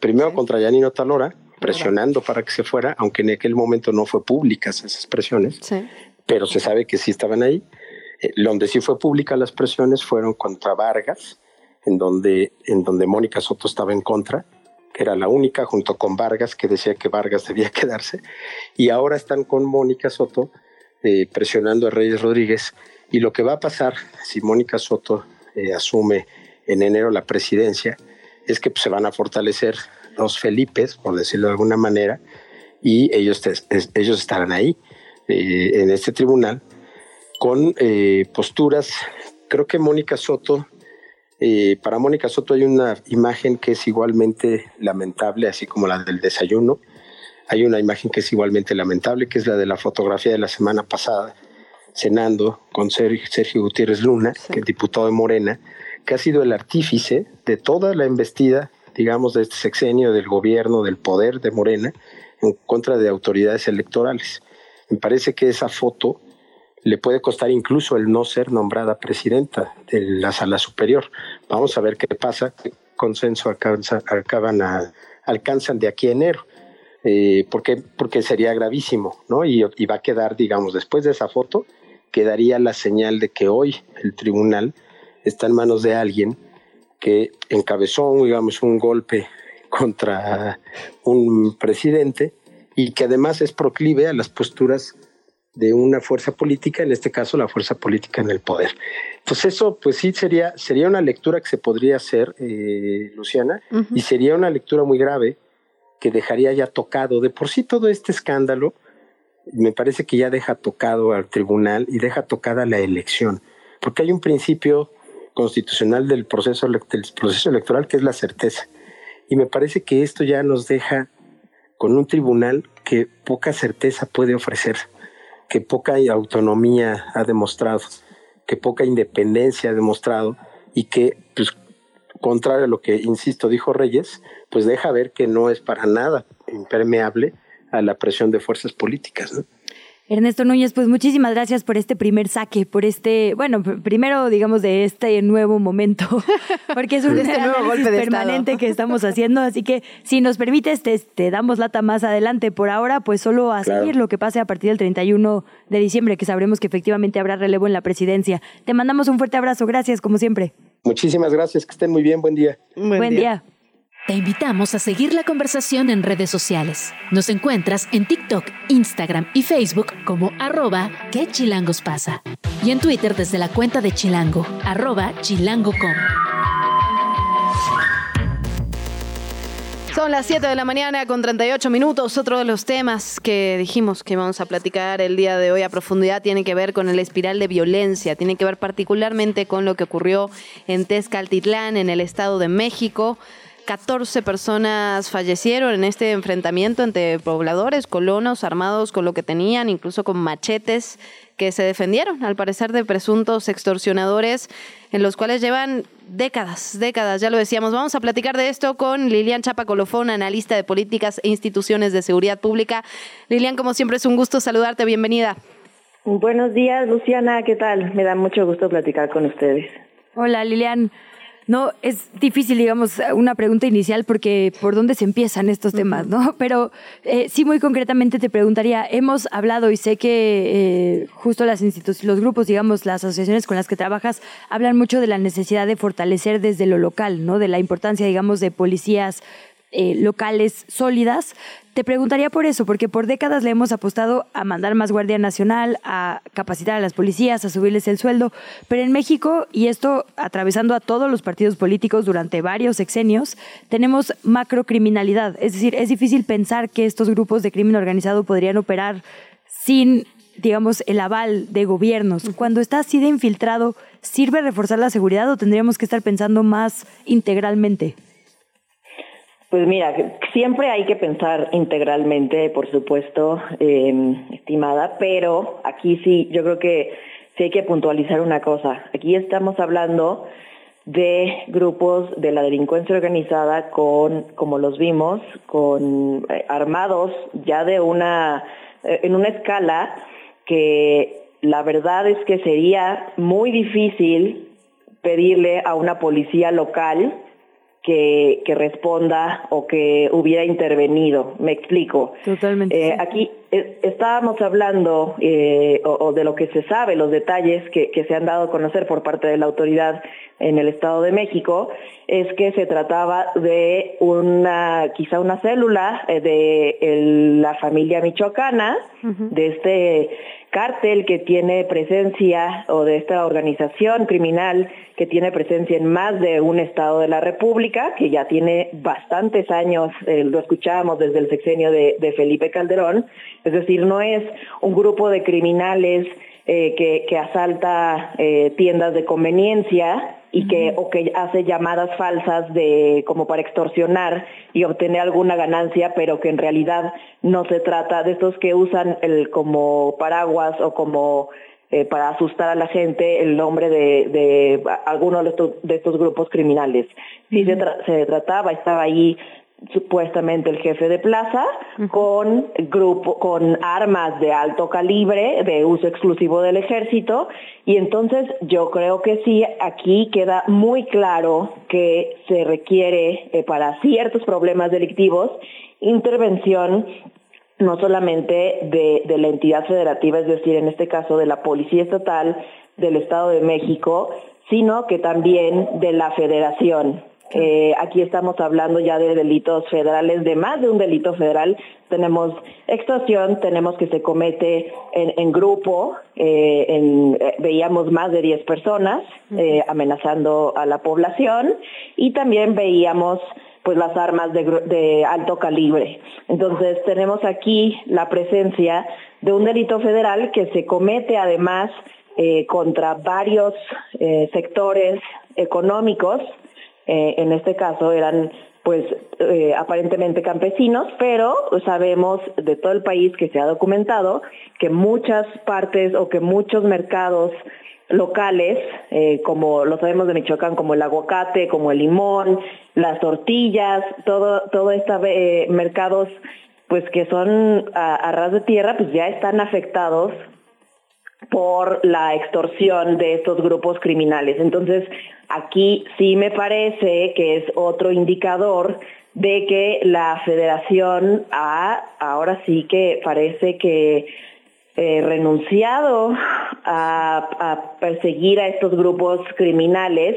primero contra Yanino Talora, presionando para que se fuera, aunque en aquel momento no fue públicas esas presiones, pero se sabe que sí estaban ahí. Eh, donde sí fue pública las presiones fueron contra Vargas, en donde, en donde Mónica Soto estaba en contra, que era la única, junto con Vargas, que decía que Vargas debía quedarse, y ahora están con Mónica Soto eh, presionando a Reyes Rodríguez. Y lo que va a pasar si Mónica Soto eh, asume en enero la presidencia es que pues, se van a fortalecer los Felipes, por decirlo de alguna manera, y ellos, ellos estarán ahí, eh, en este tribunal, con posturas. Creo que Mónica Soto para Mónica Soto hay una imagen que es igualmente lamentable, así como la del desayuno, hay una imagen que es igualmente lamentable, que es la de la fotografía de la semana pasada, cenando con Sergio, Gutiérrez Luna, que es diputado de Morena, que ha sido el artífice de toda la embestida, digamos, de este sexenio del gobierno, del poder de Morena, en contra de autoridades electorales. Me parece que esa foto le puede costar incluso el no ser nombrada presidenta de la sala superior. Vamos a ver qué pasa, qué consenso acaban a, alcanzan de aquí a enero eh, porque, porque sería gravísimo, ¿no? Y, va a quedar, digamos, después de esa foto, quedaría la señal de que hoy el tribunal está en manos de alguien que encabezó, digamos, un golpe contra un presidente y que además es proclive a las posturas de una fuerza política, en este caso la fuerza política en el poder. Entonces eso, pues sí, sería, sería una lectura que se podría hacer, eh, Luciana, y sería una lectura muy grave que dejaría ya tocado. De por sí todo este escándalo me parece que ya deja tocado al tribunal y deja tocada la elección, porque hay un principio constitucional del proceso, del proceso electoral que es la certeza. Y me parece que esto ya nos deja con un tribunal que poca certeza puede ofrecer, que poca autonomía ha demostrado, que poca independencia ha demostrado y que, pues, contrario a lo que, insisto, dijo Reyes, pues deja ver que no es para nada impermeable a la presión de fuerzas políticas. Ernesto Núñez, pues muchísimas gracias por este primer saque, por este, bueno, primero digamos de este nuevo momento, porque es un este nuevo golpe permanente que estamos haciendo, así que si nos permites te, damos lata más adelante. Por ahora, pues solo a seguir lo que pase a partir del 31 de diciembre, que sabremos que efectivamente habrá relevo en la presidencia. Te mandamos un fuerte abrazo, gracias como siempre. Muchísimas gracias, que estén muy bien, buen día. Buen, día. Te invitamos a seguir la conversación en redes sociales. Nos encuentras en TikTok, Instagram y Facebook como arroba que chilangos pasa. Y en Twitter desde la cuenta de Chilango, arroba chilango.com. Son las 7 de la mañana con 38 minutos. Otro de los temas que dijimos que vamos a platicar el día de hoy a profundidad tiene que ver con el espiral de violencia, tiene que ver particularmente con lo que ocurrió en Tezcaltitlán, en el Estado de México. 14 personas fallecieron en este enfrentamiento entre pobladores, colonos armados con lo que tenían, incluso con machetes, que se defendieron, al parecer, de presuntos extorsionadores, en los cuales llevan décadas, décadas, ya lo decíamos. Vamos a platicar de esto con Lilian Chapa Colofón, analista de políticas e instituciones de seguridad pública. Lilian, como siempre, es un gusto saludarte, bienvenida. Buenos días, Luciana, ¿qué tal? Me da mucho gusto platicar con ustedes. Hola, Lilian. No, es difícil, digamos, una pregunta inicial porque por dónde se empiezan estos temas, ¿no? Pero eh, sí, muy concretamente te preguntaría, hemos hablado y sé que eh, justo las instituciones, los grupos, digamos, las asociaciones con las que trabajas, hablan mucho de la necesidad de fortalecer desde lo local, ¿no? De la importancia, digamos, de policías eh, locales sólidas. Te preguntaría por eso, porque por décadas le hemos apostado a mandar más Guardia Nacional, a capacitar a las policías, a subirles el sueldo, pero en México, y esto atravesando a todos los partidos políticos durante varios sexenios, tenemos macrocriminalidad. Es decir, es difícil pensar que estos grupos de crimen organizado podrían operar sin digamos, el aval de gobiernos. Cuando está así de infiltrado, ¿sirve reforzar la seguridad o tendríamos que estar pensando más integralmente? Pues mira, siempre hay que pensar integralmente, por supuesto, em, estimada, pero aquí sí, yo creo que sí hay que puntualizar una cosa. Aquí estamos hablando de grupos de la delincuencia organizada con, como los vimos, con eh, armados ya de una, eh, en una escala que la verdad es que sería muy difícil pedirle a una policía local que, que responda o que hubiera intervenido. Me explico. Totalmente. Eh, aquí estábamos hablando eh, o, o, de lo que se sabe, los detalles que, que se han dado a conocer por parte de la autoridad en el Estado de México, es que se trataba de una, quizá una célula de el, la familia michoacana, uh -huh. de este cártel que tiene presencia o de esta organización criminal que tiene presencia en más de un estado de la República, que ya tiene bastantes años, eh, lo escuchábamos desde el sexenio de, de, Felipe Calderón, es decir, no es un grupo de criminales eh, que, que, asalta eh, tiendas de conveniencia y que o que hace llamadas falsas de como para extorsionar y obtener alguna ganancia, pero que en realidad no se trata de estos que usan el como paraguas o como eh, para asustar a la gente el nombre de, de alguno de estos, de estos grupos criminales. Sí uh -huh. se, tra se trataba, estaba ahí supuestamente el jefe de plaza uh -huh. con grupo con armas de alto calibre de uso exclusivo del ejército y entonces yo creo que sí aquí queda muy claro que se requiere eh, para ciertos problemas delictivos intervención no solamente de, de la entidad federativa, es decir, en este caso de la Policía Estatal del Estado de México, sino que también de la Federación. Eh, aquí estamos hablando ya de delitos federales, de más de un delito federal. Tenemos extorsión, tenemos que se comete en, en grupo, eh, en, eh, veíamos más de 10 personas amenazando a la población y también veíamos pues las armas de, de, alto calibre. Entonces tenemos aquí la presencia de un delito federal que se comete además eh, contra varios eh, sectores económicos, eh, en este caso eran pues aparentemente campesinos, pero sabemos de todo el país que se ha documentado que muchas partes o que muchos mercados locales, eh, como lo sabemos de Michoacán, como el aguacate, como el limón, las tortillas, todo, todo estos eh, mercados, pues que son a, ras de tierra, pues ya están afectados por la extorsión de estos grupos criminales. Entonces, aquí sí me parece que es otro indicador de que la federación ha, ahora sí que parece que eh, renunciado a, a, perseguir a estos grupos criminales.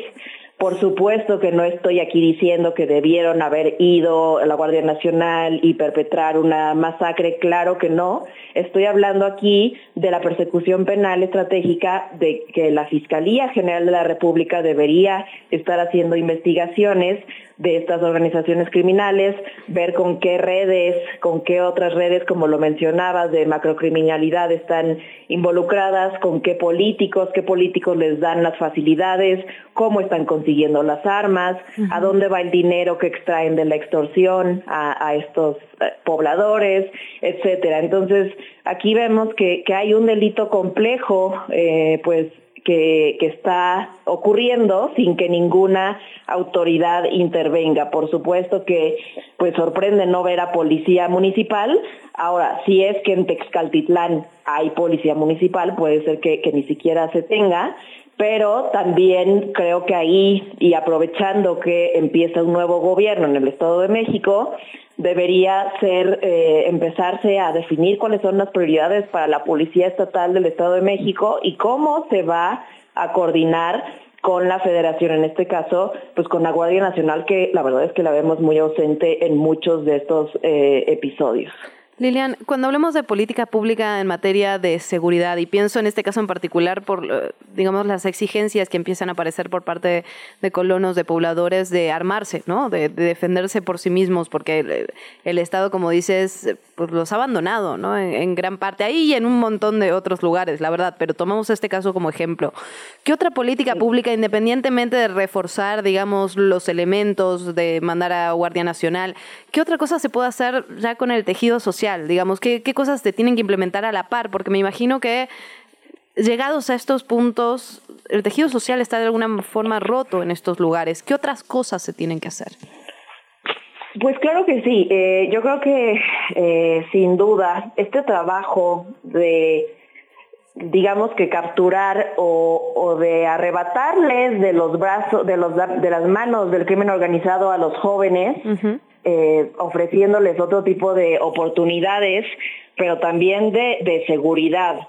Por supuesto que no estoy aquí diciendo que debieron haber ido a la Guardia Nacional y perpetrar una masacre, claro que no. Estoy hablando aquí de la persecución penal estratégica de que la Fiscalía General de la República debería estar haciendo investigaciones de estas organizaciones criminales, ver con qué redes, con qué otras redes, como lo mencionabas, de macrocriminalidad están involucradas, con qué políticos, qué políticos les dan las facilidades, cómo están consiguiendo las armas, uh -huh. a dónde va el dinero que extraen de la extorsión a, a estos pobladores, etcétera. Entonces, aquí vemos que, que hay un delito complejo, eh, pues que, está ocurriendo sin que ninguna autoridad intervenga. Por supuesto que pues sorprende no ver a policía municipal. Ahora, si es que en Texcaltitlán hay policía municipal, puede ser que ni siquiera se tenga, pero también creo que ahí, y aprovechando que empieza un nuevo gobierno en el Estado de México, debería ser eh, empezarse a definir cuáles son las prioridades para la Policía Estatal del Estado de México y cómo se va a coordinar con la federación, en este caso, pues con la Guardia Nacional, que la verdad es que la vemos muy ausente en muchos de estos eh, episodios. Lilian, cuando hablamos de política pública en materia de seguridad, y pienso en este caso en particular por, eh, digamos, las exigencias que empiezan a aparecer por parte de, de colonos, de pobladores, de armarse, ¿no? De, de, defenderse por sí mismos, porque el, el, Estado, como dices, pues los ha abandonado, ¿no? En, en, gran parte, ahí y en un montón de otros lugares, la verdad, pero tomamos este caso como ejemplo. ¿Qué otra política pública, independientemente de reforzar, digamos, los elementos, de mandar a Guardia Nacional, qué otra cosa se puede hacer ya con el tejido social? Digamos, ¿qué, ¿qué cosas se tienen que implementar a la par? Porque me imagino que llegados a estos puntos, el tejido social está de alguna forma roto en estos lugares. ¿Qué otras cosas se tienen que hacer? Pues claro que sí. Eh, yo creo que eh, sin duda este trabajo de digamos que capturar o, de arrebatarles de los brazos, de, los, de las manos del crimen organizado a los jóvenes, eh, ofreciéndoles otro tipo de oportunidades, pero también de, seguridad.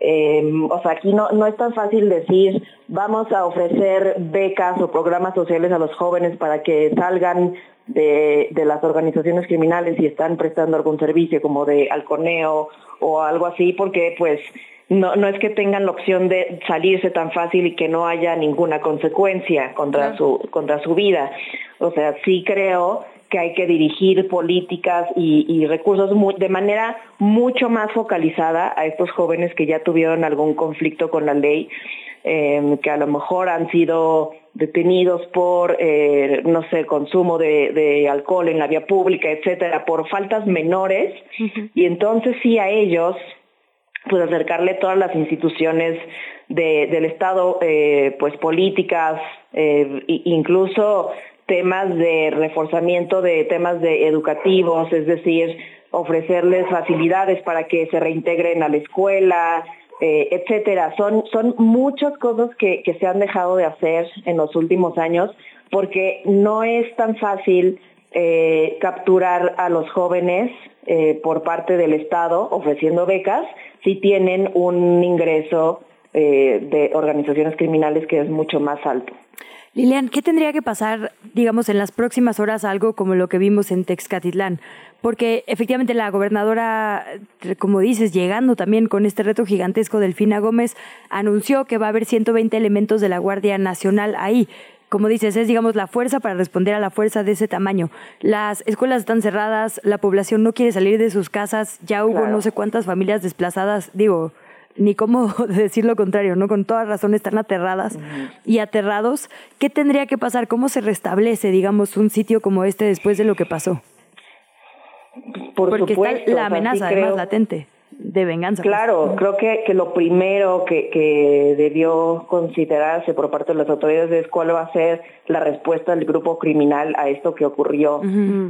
Em, o sea, aquí no, no es tan fácil decir, vamos a ofrecer becas o programas sociales a los jóvenes para que salgan de, de, las organizaciones criminales y están prestando algún servicio como de halconeo o algo así, porque pues no, no es que tengan la opción de salirse tan fácil y que no haya ninguna consecuencia contra, su, contra su vida. O sea, sí creo que hay que dirigir políticas y, recursos de manera mucho más focalizada a estos jóvenes que ya tuvieron algún conflicto con la ley, eh, que a lo mejor han sido detenidos por, eh, no sé, consumo de, alcohol en la vía pública, etcétera, por faltas menores, y entonces sí a ellos pues acercarle todas las instituciones del Estado, eh, pues políticas, eh, incluso temas de reforzamiento de temas de educativos, es decir, ofrecerles facilidades para que se reintegren a la escuela, eh, etcétera. Son, son muchas cosas que, que se han dejado de hacer en los últimos años porque no es tan fácil eh, capturar a los jóvenes eh, por parte del Estado ofreciendo becas si tienen un ingreso eh, de organizaciones criminales que es mucho más alto. Lilian, ¿qué tendría que pasar, digamos, en las próximas horas algo como lo que vimos en Texcatitlán? Porque efectivamente la gobernadora, como dices, llegando también con este reto gigantesco, Delfina Gómez, anunció que va a haber 120 elementos de la Guardia Nacional ahí como dices, es digamos la fuerza para responder a la fuerza de ese tamaño. Las escuelas están cerradas, la población no quiere salir de sus casas, ya hubo no sé cuántas familias desplazadas, digo, ni cómo decir lo contrario, ¿no? Con toda razón están aterradas y aterrados. ¿Qué tendría que pasar? ¿Cómo se restablece, digamos, un sitio como este después de lo que pasó? Por Porque supuesto, está la amenaza además latente de venganza. Pues. Claro, creo que, que lo primero que, que, debió considerarse por parte de las autoridades es cuál va a ser la respuesta del grupo criminal a esto que ocurrió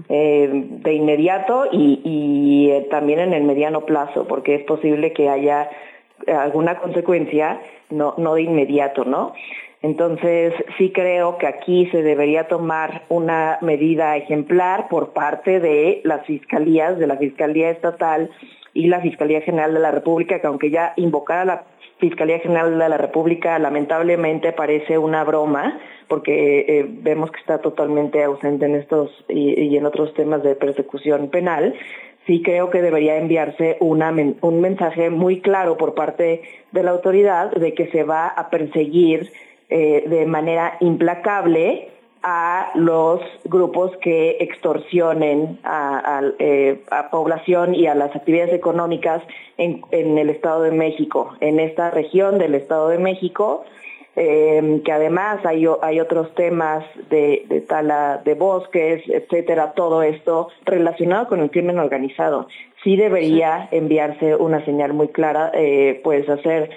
eh, de inmediato y, y eh, también en el mediano plazo, porque es posible que haya alguna consecuencia, no, no de inmediato, ¿no? Entonces, sí creo que aquí se debería tomar una medida ejemplar por parte de las fiscalías, de la Fiscalía Estatal y la Fiscalía General de la República, que aunque ya invocar a la Fiscalía General de la República lamentablemente parece una broma, porque eh, vemos que está totalmente ausente en estos y, en otros temas de persecución penal, sí creo que debería enviarse un mensaje muy claro por parte de la autoridad de que se va a perseguir eh, de manera implacable a los grupos que extorsionen a, eh, a, población y a las actividades económicas en, en, el Estado de México, en esta región del Estado de México, eh, que además hay, hay otros temas de, de, tala de bosques, etcétera, todo esto relacionado con el crimen organizado. Sí debería enviarse una señal muy clara, eh, pues hacer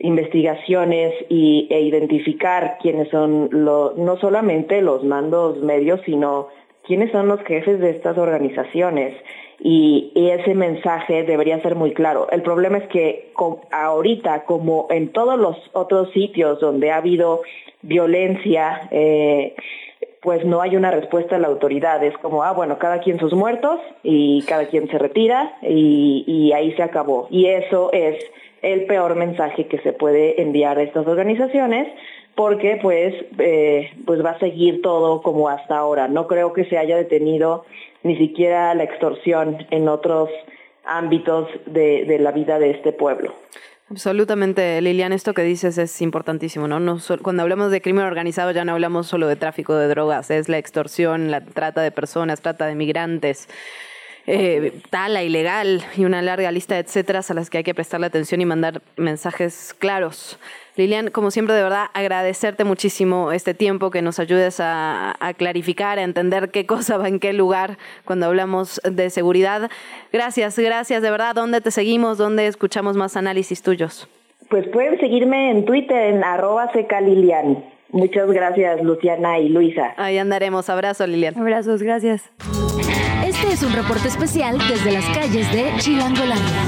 investigaciones y, e identificar quiénes son no solamente los mandos medios, sino quiénes son los jefes de estas organizaciones. Y, ese mensaje debería ser muy claro. El problema es que ahorita, como en todos los otros sitios donde ha habido violencia, eh, pues no hay una respuesta de la autoridad. Es como, ah, bueno, cada quien sus muertos y cada quien se retira y, y ahí se acabó. Y eso es el peor mensaje que se puede enviar a estas organizaciones porque pues, eh, pues va a seguir todo como hasta ahora. No creo que se haya detenido ni siquiera la extorsión en otros ámbitos de, de la vida de este pueblo. Absolutamente, Lilian, esto que dices es importantísimo, ¿no? no cuando hablamos de crimen organizado ya no hablamos solo de tráfico de drogas, es la extorsión, la trata de personas, trata de migrantes, eh, tala ilegal y una larga lista de etcéteras a las que hay que prestarle atención y mandar mensajes claros. Lilian, como siempre, de verdad, agradecerte muchísimo este tiempo que nos ayudes a, clarificar, a entender qué cosa va en qué lugar cuando hablamos de seguridad. Gracias, gracias, de verdad. ¿Dónde te seguimos? ¿Dónde escuchamos más análisis tuyos? Pues pueden seguirme en Twitter en arroba secalilian. Muchas gracias, Luciana y Luisa. Ahí andaremos. Abrazo, Lilian. Abrazos, gracias. Es un reporte especial desde las calles de Chilangolandia.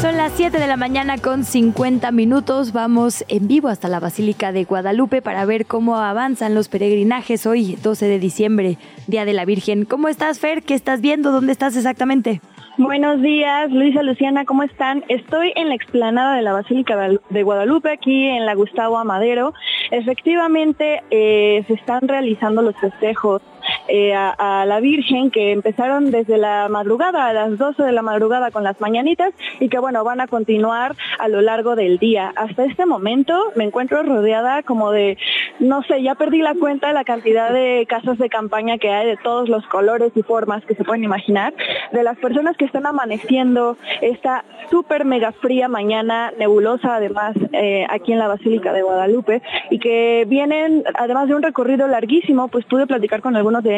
Son las 7 de la mañana con 50 minutos. Vamos en vivo hasta la Basílica de Guadalupe para ver cómo avanzan los peregrinajes hoy, 12 de diciembre, Día de la Virgen. ¿Cómo estás, Fer? ¿Qué estás viendo? ¿Dónde estás exactamente? Buenos días, Luisa, Luciana, ¿cómo están? Estoy en la explanada de la Basílica de Guadalupe, aquí en la Gustavo Amadero. Efectivamente, eh, se están realizando los festejos eh, a, la Virgen que empezaron desde la madrugada, a las 12 de la madrugada con las mañanitas y que bueno, van a continuar a lo largo del día. Hasta este momento me encuentro rodeada como de, no sé, ya perdí la cuenta de la cantidad de casas de campaña que hay de todos los colores y formas que se pueden imaginar, de las personas que están amaneciendo esta súper mega fría mañana, nebulosa además, eh, aquí en la Basílica de Guadalupe y que vienen, además de un recorrido larguísimo, pues pude platicar con algunos de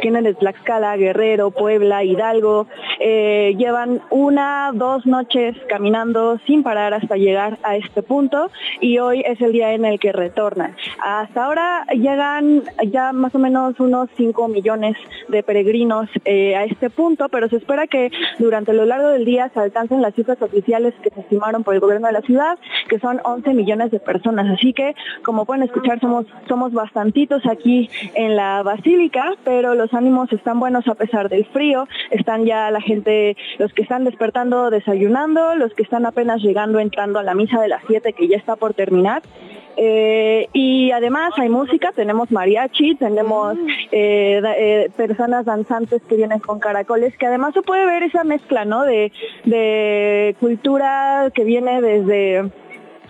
tienen de Tlaxcala, Guerrero, Puebla, Hidalgo. Eh, llevan una, dos noches caminando sin parar hasta llegar a este punto y hoy es el día en el que retornan. Hasta ahora llegan ya más o menos unos 5 millones de peregrinos eh, a este punto, pero se espera que durante lo largo del día se alcancen las cifras oficiales que se estimaron por el gobierno de la ciudad, que son 11 millones de personas. Así que, como pueden escuchar, somos, somos bastantitos aquí en la Basílica pero los ánimos están buenos a pesar del frío. Están ya la gente, los que están despertando desayunando, los que están apenas llegando entrando a la misa de las 7 que ya está por terminar. Eh, y además hay música, tenemos mariachi, tenemos eh, eh, personas danzantes que vienen con caracoles, que además se puede ver esa mezcla, ¿no? De, de cultura que viene desde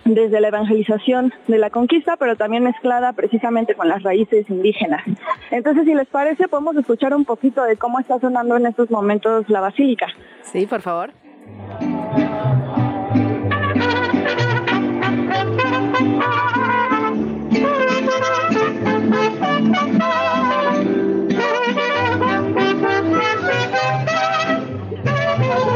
desde la evangelización de la conquista, pero también mezclada precisamente con las raíces indígenas. Entonces, si les parece, podemos escuchar un poquito de cómo está sonando en estos momentos la basílica. Sí, por favor.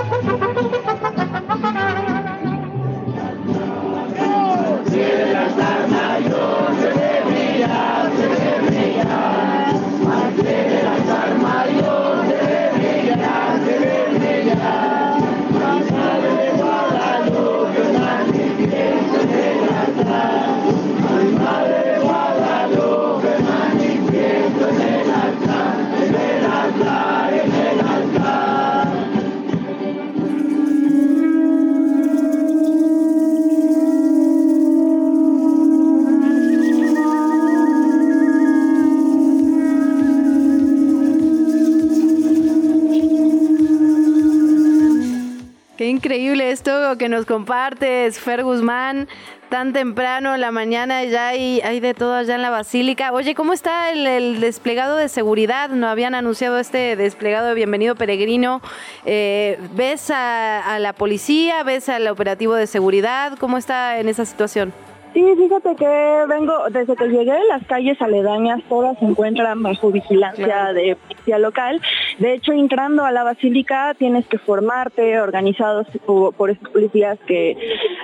que nos compartes, Fer Guzmán, tan temprano en la mañana, ya hay, hay de todo allá en la Basílica. Oye, ¿cómo está el, desplegado de seguridad? No habían anunciado este desplegado de Bienvenido Peregrino. Eh, ¿Ves a, a la policía? ¿Ves al operativo de seguridad? ¿Cómo está en esa situación? Sí, fíjate que vengo, desde que llegué, las calles aledañas todas se encuentran bajo vigilancia de policía local. De hecho, entrando a la basílica tienes que formarte, organizados por, por estos policías que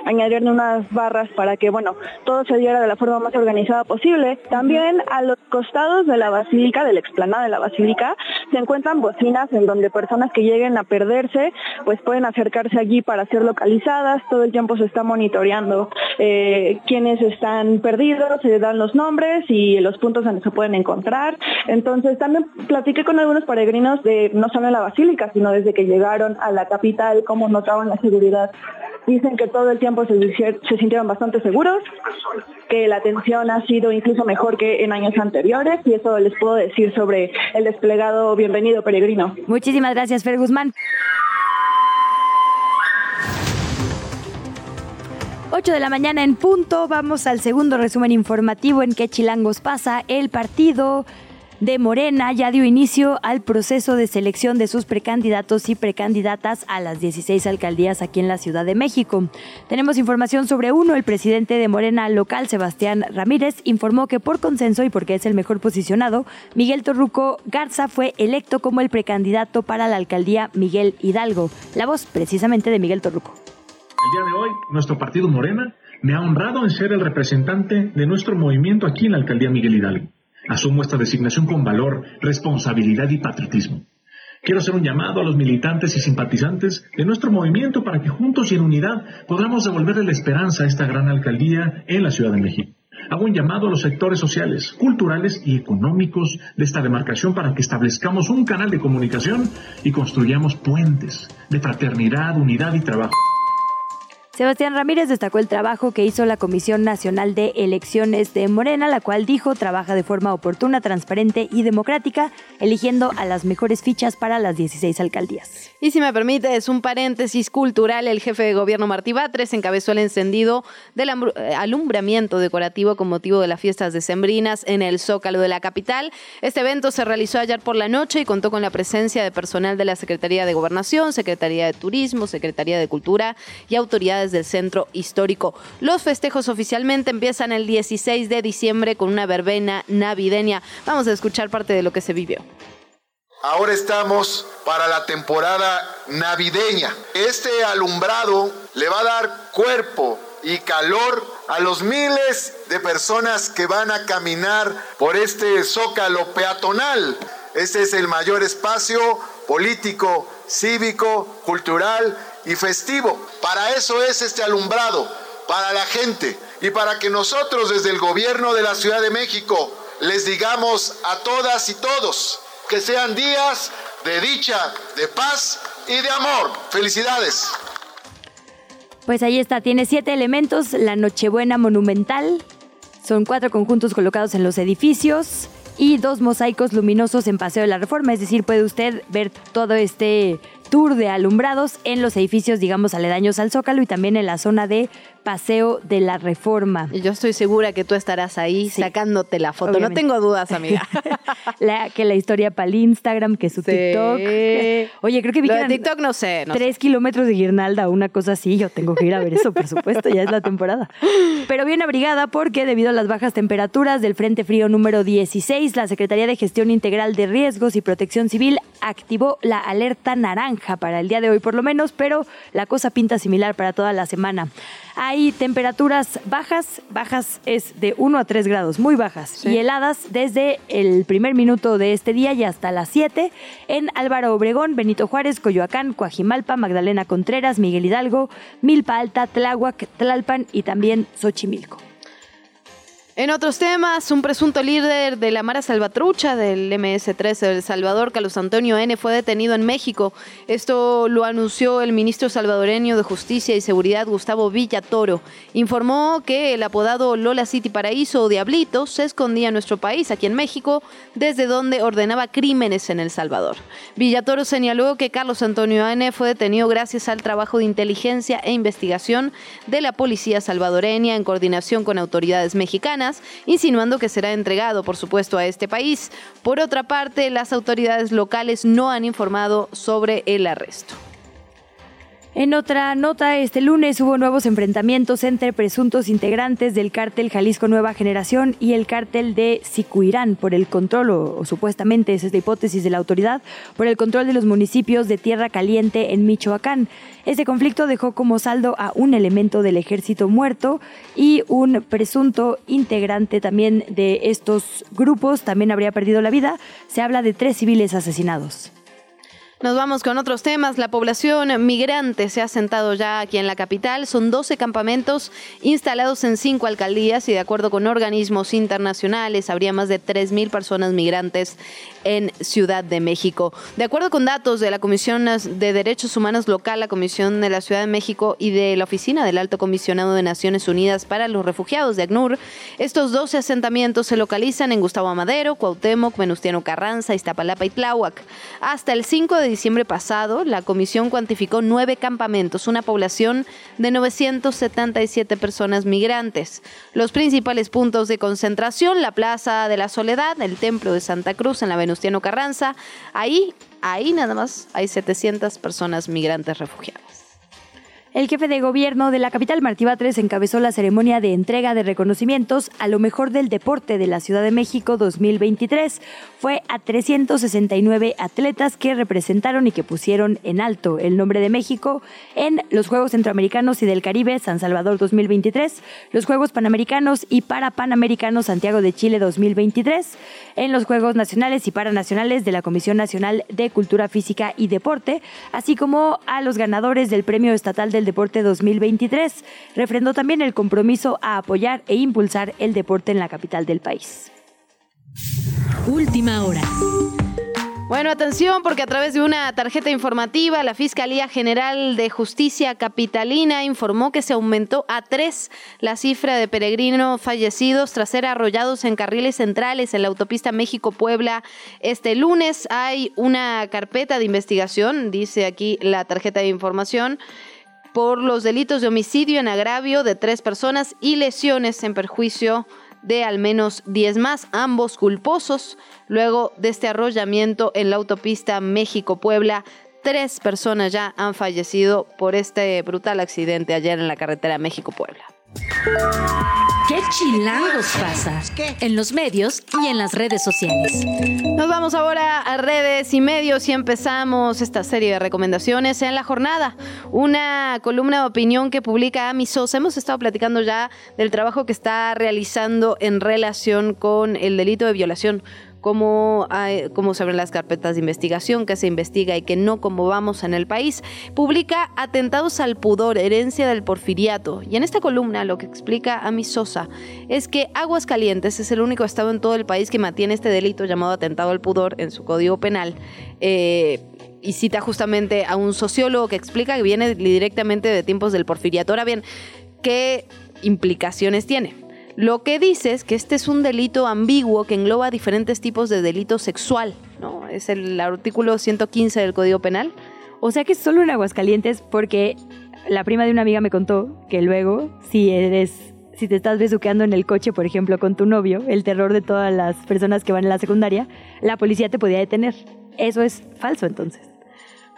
añadieron unas barras para que, bueno, todo se diera de la forma más organizada posible. También a los costados de la basílica, de la explanada de la basílica, se encuentran bocinas en donde personas que lleguen a perderse, pues pueden acercarse allí para ser localizadas. Todo el tiempo se está monitoreando eh, quienes están perdidos, se dan los nombres y los puntos donde se pueden encontrar. Entonces también platiqué con algunos peregrinos de no solo en la basílica, sino desde que llegaron a la capital, cómo notaban la seguridad. Dicen que todo el tiempo se, se sintieron bastante seguros, que la atención ha sido incluso mejor que en años anteriores y eso les puedo decir sobre el desplegado Bienvenido Peregrino. Muchísimas gracias, Fer Guzmán. 8 de la mañana en punto, vamos al segundo resumen informativo en que Chilangos pasa. El partido de Morena ya dio inicio al proceso de selección de sus precandidatos y precandidatas a las 16 alcaldías aquí en la Ciudad de México. Tenemos información sobre uno, el presidente de Morena local, Sebastián Ramírez, informó que por consenso y porque es el mejor posicionado, Miguel Torruco Garza fue electo como el precandidato para la alcaldía Miguel Hidalgo. La voz precisamente de Miguel Torruco. El día de hoy, nuestro partido Morena me ha honrado en ser el representante de nuestro movimiento aquí en la alcaldía Miguel Hidalgo. Asumo esta designación con valor, responsabilidad y patriotismo. Quiero hacer un llamado a los militantes y simpatizantes de nuestro movimiento para que juntos y en unidad podamos devolverle la esperanza a esta gran alcaldía en la Ciudad de México. Hago un llamado a los sectores sociales, culturales y económicos de esta demarcación para que establezcamos un canal de comunicación y construyamos puentes de fraternidad, unidad y trabajo. Sebastián Ramírez destacó el trabajo que hizo la Comisión Nacional de Elecciones de Morena, la cual dijo trabaja de forma oportuna, transparente y democrática, eligiendo a las mejores fichas para las 16 alcaldías. Y si me permite, es un paréntesis cultural. El jefe de gobierno Martí Batres encabezó el encendido del eh, alumbramiento decorativo con motivo de las fiestas decembrinas en el Zócalo de la capital. Este evento se realizó ayer por la noche y contó con la presencia de personal de la Secretaría de Gobernación, Secretaría de Turismo, Secretaría de Cultura y autoridades del centro histórico. Los festejos oficialmente empiezan el 16 de diciembre con una verbena navideña. Vamos a escuchar parte de lo que se vivió. Ahora estamos para la temporada navideña. Este alumbrado le va a dar cuerpo y calor a los miles de personas que van a caminar por este zócalo peatonal. Este es el mayor espacio político, cívico, cultural y festivo. Para eso es este alumbrado, para la gente y para que nosotros desde el gobierno de la Ciudad de México les digamos a todas y todos que sean días de dicha, de paz y de amor. Felicidades. Pues ahí está, tiene siete elementos, la Nochebuena monumental, son cuatro conjuntos colocados en los edificios y dos mosaicos luminosos en Paseo de la Reforma, es decir, puede usted ver todo este tour de alumbrados en los edificios, digamos, aledaños al Zócalo y también en la zona de Paseo de la Reforma. Y yo estoy segura que tú estarás ahí sacándote la foto. No tengo dudas, amiga. la, que la historia para el Instagram, que su TikTok. Oye, creo que vi que TikTok no sé. tres kilómetros de guirnalda, una cosa así. Yo tengo que ir a ver eso, por supuesto, ya es la temporada. Pero bien abrigada porque debido a las bajas temperaturas del Frente Frío número 16, la Secretaría de Gestión Integral de Riesgos y Protección Civil activó la alerta naranja para el día de hoy por lo menos, pero la cosa pinta similar para toda la semana. Hay temperaturas bajas, bajas es de 1 a 3 grados, muy bajas, y heladas desde el primer minuto de este día y hasta las 7 en Álvaro Obregón, Benito Juárez, Coyoacán, Coajimalpa, Magdalena Contreras, Miguel Hidalgo, Milpa Alta, Tláhuac, Tlalpan y también Xochimilco. En otros temas, un presunto líder de la Mara Salvatrucha del MS-13 de El Salvador, Carlos Antonio N., fue detenido en México. Esto lo anunció el ministro salvadoreño de Justicia y Seguridad, Gustavo Villatoro. Informó que el apodado Lola City Paraíso o Diablito se escondía en nuestro país, aquí en México, desde donde ordenaba crímenes en El Salvador. Villatoro señaló que Carlos Antonio N. fue detenido gracias al trabajo de inteligencia e investigación de la policía salvadoreña en coordinación con autoridades mexicanas insinuando que será entregado, por supuesto, a este país. Por otra parte, las autoridades locales no han informado sobre el arresto. En otra nota, este lunes hubo nuevos enfrentamientos entre presuntos integrantes del cártel Jalisco Nueva Generación y el cártel de Sicuirán por el control, o, supuestamente esa es la hipótesis de la autoridad, por el control de los municipios de Tierra Caliente en Michoacán. Este conflicto dejó como saldo a un elemento del ejército muerto y un presunto integrante también de estos grupos también habría perdido la vida. Se habla de tres civiles asesinados. Nos vamos con otros temas. La población migrante se ha sentado ya aquí en la capital. Son 12 campamentos instalados en cinco alcaldías y de acuerdo con organismos internacionales habría más de 3.000 personas migrantes en Ciudad de México. De acuerdo con datos de la Comisión de Derechos Humanos Local, la Comisión de la Ciudad de México y de la Oficina del Alto Comisionado de Naciones Unidas para los Refugiados de ACNUR, estos 12 asentamientos se localizan en Gustavo Amadero, Cuauhtémoc, Venustiano Carranza, Iztapalapa y Tláhuac. Hasta el 5 de diciembre pasado, la comisión cuantificó nueve campamentos, una población de 977 personas migrantes. Los principales puntos de concentración, la Plaza de la Soledad, el Templo de Santa Cruz en la Venustiano Carranza, ahí, ahí nada más hay 700 personas migrantes refugiadas. El jefe de gobierno de la capital, Martí Batres, encabezó la ceremonia de entrega de reconocimientos a lo mejor del deporte de la Ciudad de México 2023. Fue a 369 atletas que representaron y que pusieron en alto el nombre de México en los Juegos Centroamericanos y del Caribe San Salvador 2023, los Juegos Panamericanos y Parapanamericanos Santiago de Chile 2023, en los Juegos Nacionales y Paranacionales de la Comisión Nacional de Cultura Física y Deporte, así como a los ganadores del Premio Estatal del Deporte 2023. Refrendó también el compromiso a apoyar e impulsar el deporte en la capital del país. Última hora. Bueno, atención porque a través de una tarjeta informativa la Fiscalía General de Justicia Capitalina informó que se aumentó a tres la cifra de peregrinos fallecidos tras ser arrollados en carriles centrales en la autopista México-Puebla. Este lunes hay una carpeta de investigación, dice aquí la tarjeta de información por los delitos de homicidio en agravio de tres personas y lesiones en perjuicio de al menos 10 más, ambos culposos. Luego de este arrollamiento en la autopista México-Puebla, tres personas ya han fallecido por este brutal accidente ayer en la carretera México-Puebla. ¿Qué chilangos pasa? En los medios y en las redes sociales. Nos vamos ahora a redes y medios y empezamos esta serie de recomendaciones en la jornada. Una columna de opinión que publica Ami Sosa. Hemos estado platicando ya del trabajo que está realizando en relación con el delito de violación cómo, cómo se abren las carpetas de investigación, qué se investiga y qué no, cómo vamos en el país. Publica Atentados al pudor, herencia del porfiriato. Y en esta columna lo que explica Ami Sosa es que Aguascalientes es el único estado en todo el país que mantiene este delito llamado atentado al pudor en su código penal. Eh, y cita justamente a un sociólogo que explica que viene directamente de tiempos del porfiriato. Ahora bien, ¿qué implicaciones tiene? Lo que dice es que este es un delito ambiguo que engloba diferentes tipos de delito sexual, ¿no? Es el artículo 115 del Código Penal. O sea que solo en Aguascalientes porque la prima de una amiga me contó que luego, si eres si te estás besuqueando en el coche, por ejemplo, con tu novio, el terror de todas las personas que van en la secundaria, la policía te podía detener. Eso es falso entonces.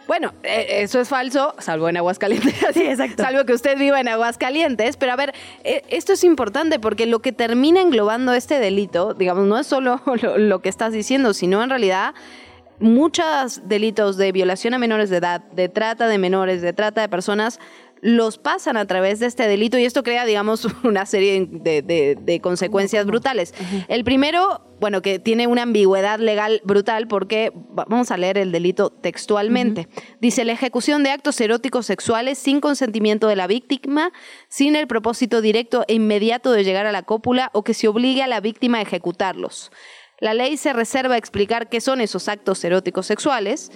Bueno, eh, eso es falso, salvo en Aguascalientes. Sí, exacto. Salvo que usted viva en Aguascalientes. Pero a ver, eh, esto es importante porque lo que termina englobando este delito, digamos, no es solo lo, que estás diciendo, sino en realidad muchos delitos de violación a menores de edad, de trata de menores, de trata de personas, los pasan a través de este delito y esto crea, digamos, una serie de, consecuencias brutales. El primero, bueno, que tiene una ambigüedad legal brutal porque vamos a leer el delito textualmente. Dice la ejecución de actos eróticos sexuales sin consentimiento de la víctima, sin el propósito directo e inmediato de llegar a la cópula o que se obligue a la víctima a ejecutarlos. La ley se reserva a explicar qué son esos actos eróticos sexuales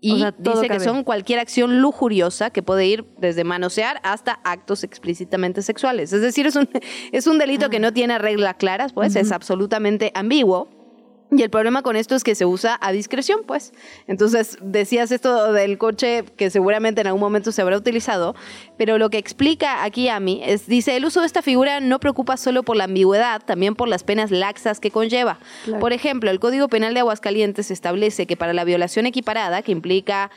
y dice que son cualquier acción lujuriosa que puede ir desde manosear hasta actos explícitamente sexuales. Es decir, es un, es un delito que no tiene reglas claras, pues es absolutamente ambiguo. Y el problema con esto es que se usa a discreción, pues. Entonces, decías esto del coche que seguramente en algún momento se habrá utilizado, pero lo que explica aquí a mí es, dice, el uso de esta figura no preocupa solo por la ambigüedad, también por las penas laxas que conlleva. Por ejemplo, el Código Penal de Aguascalientes establece que para la violación equiparada, que implica,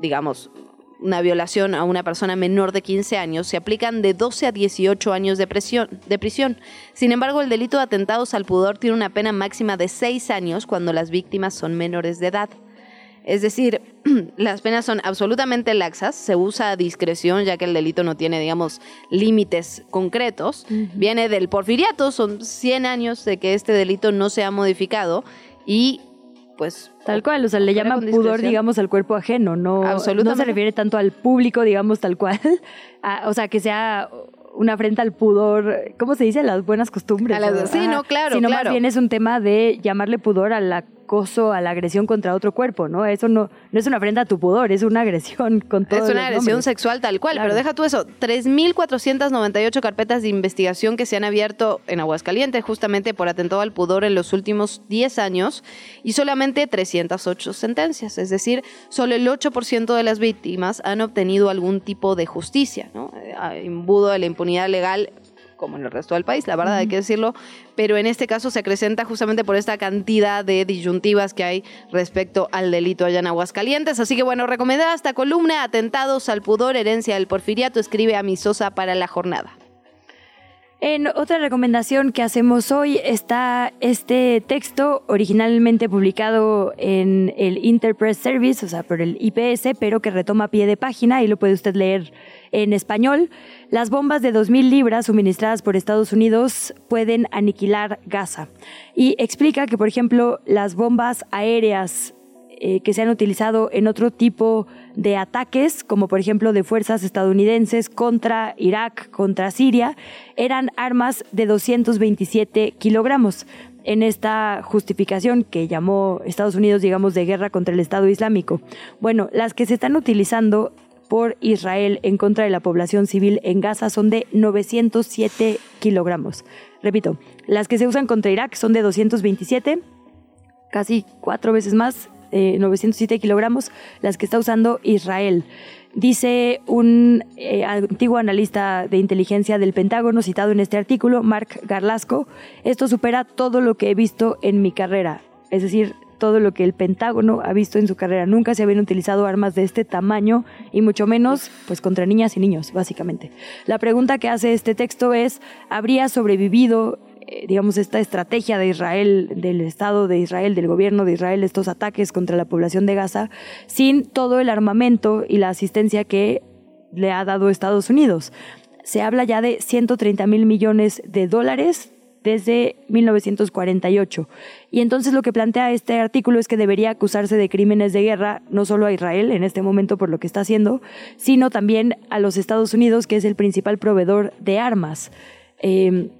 digamos, una violación a una persona menor de 15 años, se aplican de 12 a 18 años de, de prisión. Sin embargo, el delito de atentados al pudor tiene una pena máxima de 6 años cuando las víctimas son menores de edad. Es decir, las penas son absolutamente laxas, se usa a discreción ya que el delito no tiene, digamos, límites concretos. Viene del porfiriato, son 100 años de que este delito no se ha modificado y pues... Tal cual, o sea, le llaman pudor, digamos, al cuerpo ajeno, no, no se refiere tanto al público, digamos, tal cual, o sea, que sea una afrenta al pudor, ¿cómo se dice? Las buenas costumbres. sí, no, claro, Sino claro. más bien es un tema de llamarle pudor a la acoso, a la agresión contra otro cuerpo, ¿no? Eso no, no es una ofrenda a tu pudor, es una agresión con todo. Es una agresión sexual tal cual, pero deja tú eso. 3.498 carpetas de investigación que se han abierto en Aguascalientes justamente por atentado al pudor en los últimos 10 años y solamente 308 sentencias. Es decir, solo el 8% de las víctimas han obtenido algún tipo de justicia, ¿no? Eh, imbudo de la impunidad legal como en el resto del país, la verdad hay que decirlo, pero en este caso se acrecenta justamente por esta cantidad de disyuntivas que hay respecto al delito allá en Aguascalientes. Así que bueno, recomendada esta columna, Atentados al pudor, herencia del porfiriato, escribe a Misosa para la jornada. En otra recomendación que hacemos hoy está este texto originalmente publicado en el Interpress Service, o sea, por el IPS, pero que retoma pie de página y lo puede usted leer en español. Las bombas de 2.000 libras suministradas por Estados Unidos pueden aniquilar Gaza. Y explica que, por ejemplo, las bombas aéreas eh, que se han utilizado en otro tipo de ataques, como por ejemplo de fuerzas estadounidenses contra Irak, contra Siria, eran armas de 227 kilogramos. En esta justificación que llamó Estados Unidos, digamos, de guerra contra el Estado Islámico. Bueno, las que se están utilizando por Israel en contra de la población civil en Gaza son de 907 kilogramos. Repito, las que se usan contra Irak son de 227, casi cuatro veces más 907 eh, kilogramos, las que está usando Israel. Dice un eh, antiguo analista de inteligencia del Pentágono citado en este artículo, Mark Garlasco, esto supera todo lo que he visto en mi carrera, es decir, todo lo que el Pentágono ha visto en su carrera. Nunca se habían utilizado armas de este tamaño y mucho menos pues contra niñas y niños, básicamente. La pregunta que hace este texto es, ¿habría sobrevivido digamos, esta estrategia de Israel, del Estado de Israel, del gobierno de Israel, estos ataques contra la población de Gaza, sin todo el armamento y la asistencia que le ha dado Estados Unidos. Se habla ya de 130 mil millones de dólares desde 1948. Y entonces lo que plantea este artículo es que debería acusarse de crímenes de guerra no solo a Israel en este momento por lo que está haciendo, sino también a los Estados Unidos, que es el principal proveedor de armas. Eh,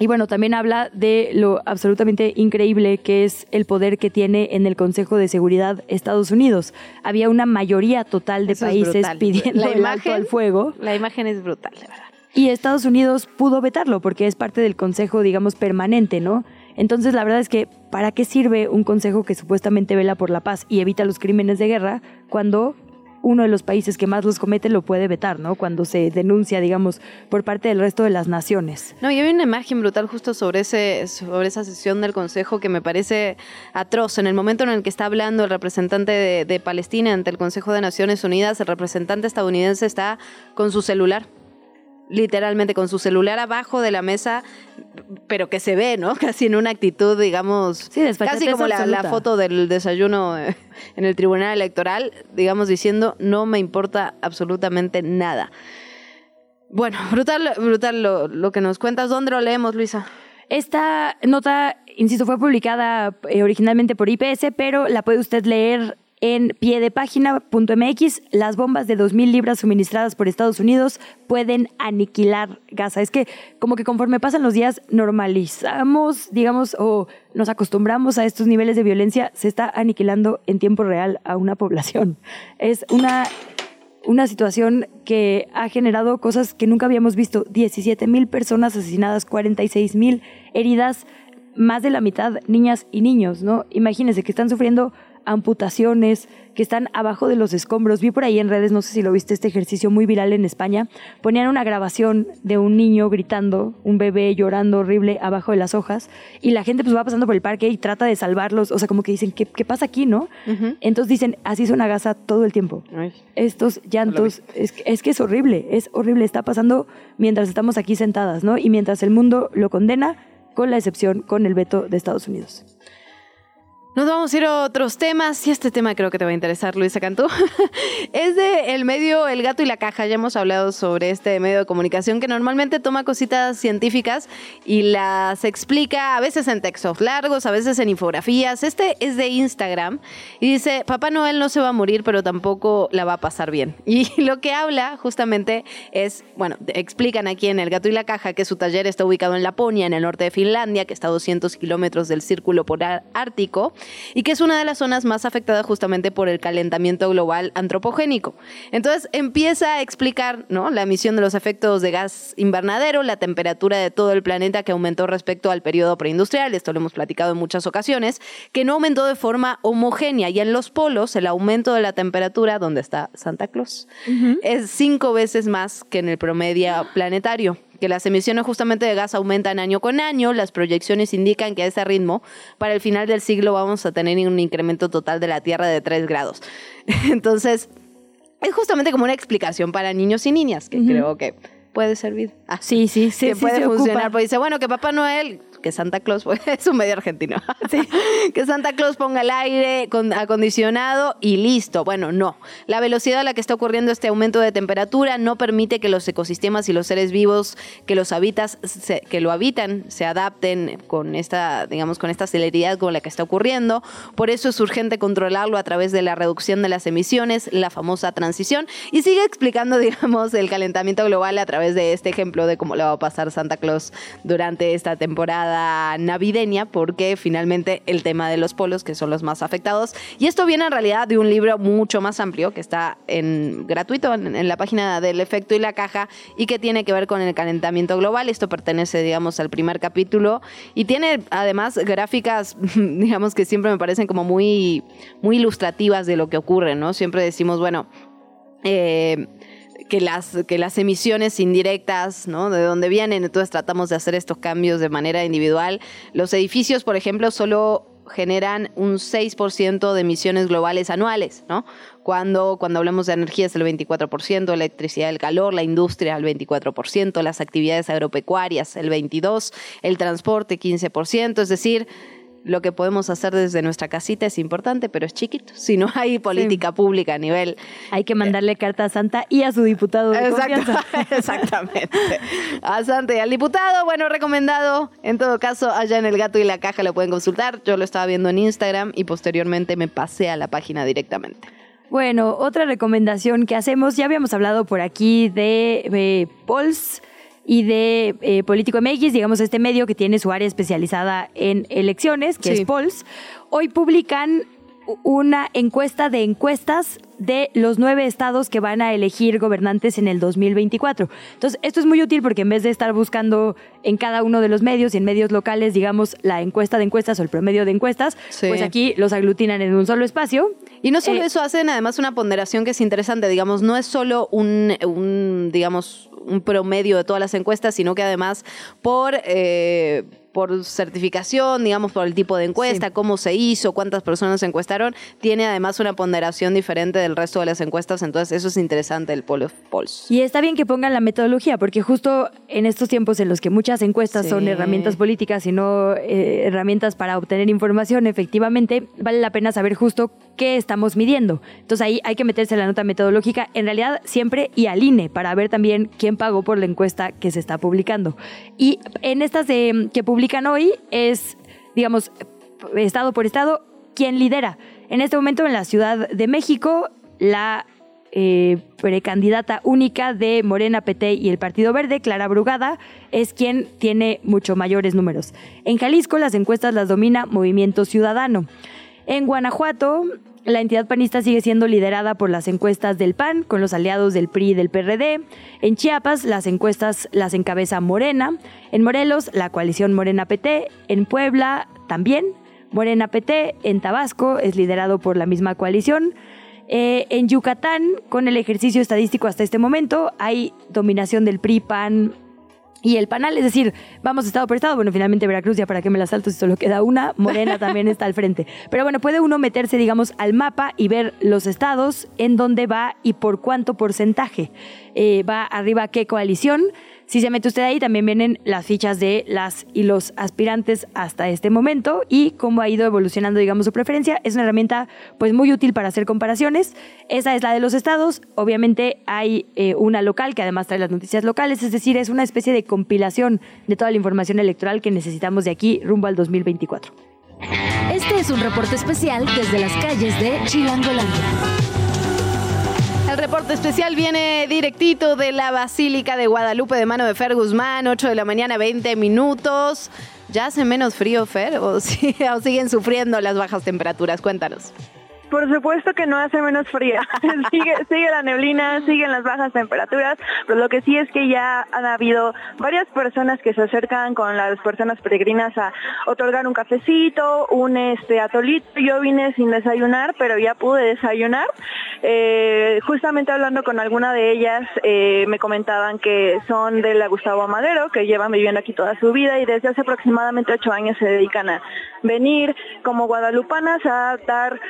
y bueno, también habla de lo absolutamente increíble que es el poder que tiene en el Consejo de Seguridad Estados Unidos. Había una mayoría total de países pidiendo la el alto al fuego. La imagen es brutal, de verdad. Y Estados Unidos pudo vetarlo porque es parte del Consejo, digamos, permanente, ¿no? Entonces, la verdad es que, ¿para qué sirve un consejo que supuestamente vela por la paz y evita los crímenes de guerra cuando uno de los países que más los comete lo puede vetar, ¿no? Cuando se denuncia, digamos, por parte del resto de las naciones. No, y hay una imagen brutal justo sobre, ese, esa sesión del Consejo que me parece atroz. En el momento en el que está hablando el representante de Palestina ante el Consejo de Naciones Unidas, el representante estadounidense está con su celular literalmente con su celular abajo de la mesa, pero que se ve, ¿no? Casi en una actitud, digamos, casi como la, foto del desayuno eh, en el tribunal electoral, digamos, diciendo, no me importa absolutamente nada. Bueno, brutal, brutal lo, lo que nos cuentas. ¿Dónde lo leemos, Luisa? Esta nota, insisto, fue publicada eh, originalmente por IPS, pero la puede usted leer en piedepágina.mx, las bombas de 2.000 libras suministradas por Estados Unidos pueden aniquilar Gaza. Es que como que conforme pasan los días normalizamos, digamos, o nos acostumbramos a estos niveles de violencia, se está aniquilando en tiempo real a una población. Es una una situación que ha generado cosas que nunca habíamos visto. 17 mil personas asesinadas, 46 mil heridas, más de la mitad niñas y niños, ¿no? Imagínense que están sufriendo amputaciones, que están abajo de los escombros. Vi por ahí en redes, no sé si lo viste, este ejercicio muy viral en España. Ponían una grabación de un niño gritando, un bebé llorando horrible abajo de las hojas, y la gente pues va pasando por el parque y trata de salvarlos. O sea, como que dicen, ¿qué, qué pasa aquí, no? Entonces dicen, así una gasa todo el tiempo. Estos llantos, es, es que es horrible, es horrible. Está pasando mientras estamos aquí sentadas, ¿no? Y mientras el mundo lo condena, con la excepción con el veto de Estados Unidos. Nos vamos a ir a otros temas y este tema creo que te va a interesar, Luisa Cantú. es de el medio El Gato y la Caja. Ya hemos hablado sobre este medio de comunicación que normalmente toma cositas científicas y las explica a veces en textos largos, a veces en infografías. Este es de Instagram y dice, Papá Noel no se va a morir, pero tampoco la va a pasar bien. Y lo que habla justamente es, bueno, explican aquí en El Gato y la Caja que su taller está ubicado en Laponia, en el norte de Finlandia, que está a 200 kilómetros del Círculo Polar Ártico y que es una de las zonas más afectadas justamente por el calentamiento global antropogénico. Entonces empieza a explicar ¿no? la emisión de los efectos de gas invernadero, la temperatura de todo el planeta que aumentó respecto al periodo preindustrial, esto lo hemos platicado en muchas ocasiones, que no aumentó de forma homogénea y en los polos el aumento de la temperatura, donde está Santa Claus, es cinco veces más que en el promedio planetario que las emisiones justamente de gas aumentan año con año. Las proyecciones indican que a ese ritmo, para el final del siglo vamos a tener un incremento total de la Tierra de 3 grados. Entonces, es justamente como una explicación para niños y niñas, que creo que puede servir. Ah, sí, sí, sí. Que sí puede funcionar. ocupa. Porque dice, bueno, que Papá Noel, que Santa Claus, pues, es un medio argentino. que Santa Claus ponga el aire con- acondicionado y listo. Bueno, no. La velocidad a la que está ocurriendo este aumento de temperatura no permite que los ecosistemas y los seres vivos que los habitas, se- que lo habitan se adapten con esta, digamos, con esta celeridad con la que está ocurriendo. Por eso es urgente controlarlo a través de la reducción de las emisiones, la famosa transición. Y sigue explicando, digamos, el calentamiento global a través de este ejemplo de cómo le va a pasar Santa Claus durante esta temporada navideña, porque finalmente el tema de los polos, que son los más afectados. Y esto viene en realidad de un libro mucho más amplio que está en gratuito en, la página del efecto y la caja y que tiene que ver con el calentamiento global. Esto pertenece, digamos, al primer capítulo y tiene además gráficas, digamos, que siempre me parecen como muy, muy ilustrativas de lo que ocurre, ¿no? Siempre decimos, bueno, eh, que las, que las emisiones indirectas, ¿no? De dónde vienen, entonces tratamos de hacer estos cambios de manera individual. Los edificios, por ejemplo, solo generan un 6% de emisiones globales anuales, ¿no? Cuando, cuando hablamos de energía es el 24%, electricidad, el calor, la industria el 24%, las actividades agropecuarias el 22%, el transporte 15%, es decir, lo que podemos hacer desde nuestra casita es importante, pero es chiquito. Si no hay política pública a nivel... Hay que mandarle carta a Santa y a su diputado de Exacto, exactamente. A Santa y al diputado, bueno, recomendado. En todo caso, allá en el gato y la caja lo pueden consultar. Yo lo estaba viendo en Instagram y posteriormente me pasé a la página directamente. Bueno, otra recomendación que hacemos, ya habíamos hablado por aquí de eh, Pols y de eh, Político MX, digamos este medio que tiene su área especializada en elecciones, que Sí. es Pols. Hoy publican una encuesta de encuestas de los nueve estados que van a elegir gobernantes en el 2024. Entonces, esto es muy útil porque en vez de estar buscando en cada uno de los medios y en medios locales, digamos, la encuesta de encuestas o el promedio de encuestas, Sí. pues aquí los aglutinan en un solo espacio. Y no solo Eh, eso, hacen además una ponderación que es interesante, digamos, no es solo un, un, digamos, un promedio de todas las encuestas, sino que además por, eh, por certificación, digamos, por el tipo de encuesta, cómo se hizo, cuántas personas se encuestaron, tiene además una ponderación diferente del resto de las encuestas, entonces eso es interesante el Poll of Polls. Y está bien que pongan la metodología, porque justo en estos tiempos en los que muchas encuestas Sí. son herramientas políticas y no eh, herramientas para obtener información, efectivamente, vale la pena saber justo qué estamos midiendo. Entonces ahí hay que meterse en la nota metodológica, en realidad siempre y al INE, para ver también quién pagó por la encuesta que se está publicando. Y en estas de- que publican hoy es, digamos, estado por estado, quién lidera. En este momento en la Ciudad de México, la eh, precandidata única de Morena, PT y el Partido Verde, Clara Brugada, es quien tiene mucho mayores números. En Jalisco las encuestas las domina Movimiento Ciudadano. En Guanajuato, la entidad panista sigue siendo liderada por las encuestas del PAN, con los aliados del PRI y del PRD. En Chiapas, las encuestas las encabeza Morena. En Morelos, la coalición Morena-PT. En Puebla, también Morena PT. En Tabasco, es liderado por la misma coalición. Eh, en Yucatán, con el ejercicio estadístico hasta este momento, hay dominación del PRI, PAN y el PANAL, es decir, vamos estado por estado. Bueno, finalmente Veracruz, ya para qué me la salto si solo queda una, Morena también está al frente. Pero bueno, puede uno meterse, digamos, al mapa y ver los estados, en dónde va y por cuánto porcentaje eh, va arriba qué coalición. Si se mete usted ahí, también vienen las fichas de las y los aspirantes hasta este momento y cómo ha ido evolucionando, digamos, su preferencia. Es una herramienta, pues, muy útil para hacer comparaciones. Esa es la de los estados. Obviamente hay eh, una local que además trae las noticias locales, es decir, es una especie de compilación de toda la información electoral que necesitamos de aquí rumbo al 2024. Este es un reporte especial desde las calles de Chilangolandia. El reporte especial viene directito de la Basílica de Guadalupe de mano de Fer Guzmán, 8 de la mañana, 20 minutos. ¿Ya hace menos frío, Fer? ¿O, o siguen sufriendo las bajas temperaturas? Cuéntanos. Por supuesto que no hace menos fría. sigue, sigue la neblina, siguen las bajas temperaturas, pero lo que sí es que ya han habido varias personas que se acercan con las personas peregrinas a otorgar un cafecito, un este atolito. Yo vine sin desayunar, pero ya pude desayunar. Eh, justamente hablando con alguna de ellas, eh, me comentaban que son de la Gustavo Amadero, que llevan viviendo aquí toda su vida y desde hace aproximadamente ocho años se dedican a venir como guadalupanas a dar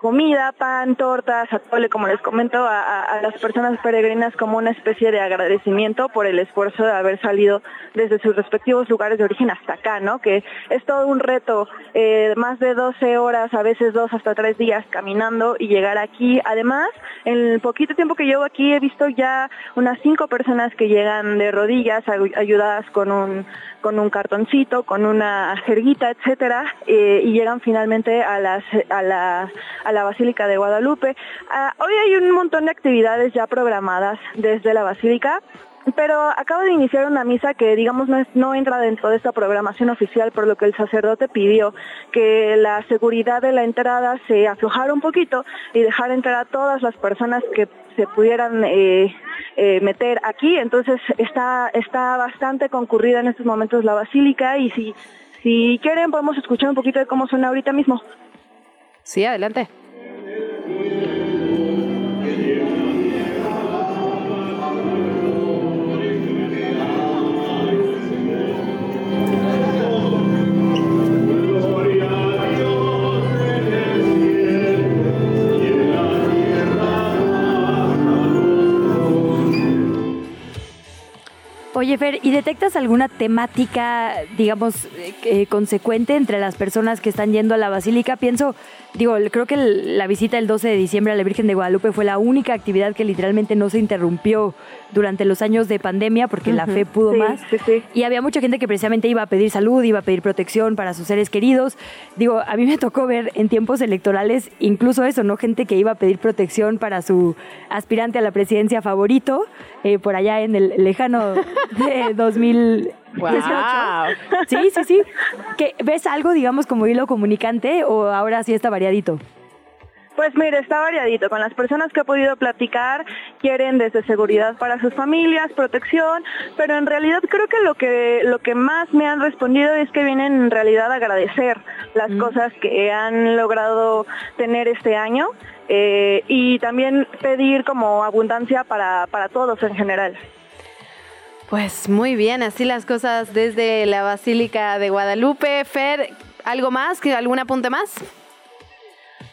comida, pan, tortas, atole, como les comento, a, las personas peregrinas como una especie de agradecimiento por el esfuerzo de haber salido desde sus respectivos lugares de origen hasta acá, ¿no? Que es todo un reto, eh, más de 12 horas, a veces dos hasta tres días caminando y llegar aquí. Además, en el poquito tiempo que llevo aquí he visto ya unas cinco personas que llegan de rodillas ayudadas con un con un cartoncito, con una jerguita, etcétera, eh, y llegan finalmente a, las, a, la, la Basílica de Guadalupe. Ah, hoy hay un montón de actividades ya programadas desde la Basílica. Pero acabo de iniciar una misa que, digamos, no, no, entra dentro de esta programación oficial, por lo que el sacerdote pidió que la seguridad de la entrada se aflojara un poquito y dejar entrar a todas las personas que se pudieran eh, eh, meter aquí. Entonces está, está bastante concurrida en estos momentos la basílica y si, si quieren podemos escuchar un poquito de cómo suena ahorita mismo. Sí, adelante. Amen. Oye, Fer, ¿y detectas alguna temática, digamos, eh, consecuente entre las personas que están yendo a la basílica? Pienso, digo, creo que la visita del 12 de diciembre a la Virgen de Guadalupe fue la única actividad que literalmente no se interrumpió durante los años de pandemia porque la fe pudo más. Y había mucha gente que precisamente iba a pedir salud, iba a pedir protección para sus seres queridos. Digo, a mí me tocó ver en tiempos electorales incluso eso, ¿no? Gente que iba a pedir protección para su aspirante a la presidencia favorito, eh, por allá en el lejano de 2018. Sí, sí, sí. ¿Que ¿Ves algo, digamos, como hilo comunicante o ahora sí está variadito? Pues mire, está variadito. Con las personas que he podido platicar, quieren desde seguridad para sus familias, protección, pero en realidad creo que lo que lo que más me han respondido es que vienen en realidad a agradecer las cosas que han logrado tener este año eh, y también pedir como abundancia para, para todos en general. Pues muy bien, así las cosas desde la Basílica de Guadalupe. Fer, ¿algo más? ¿Algún apunte más?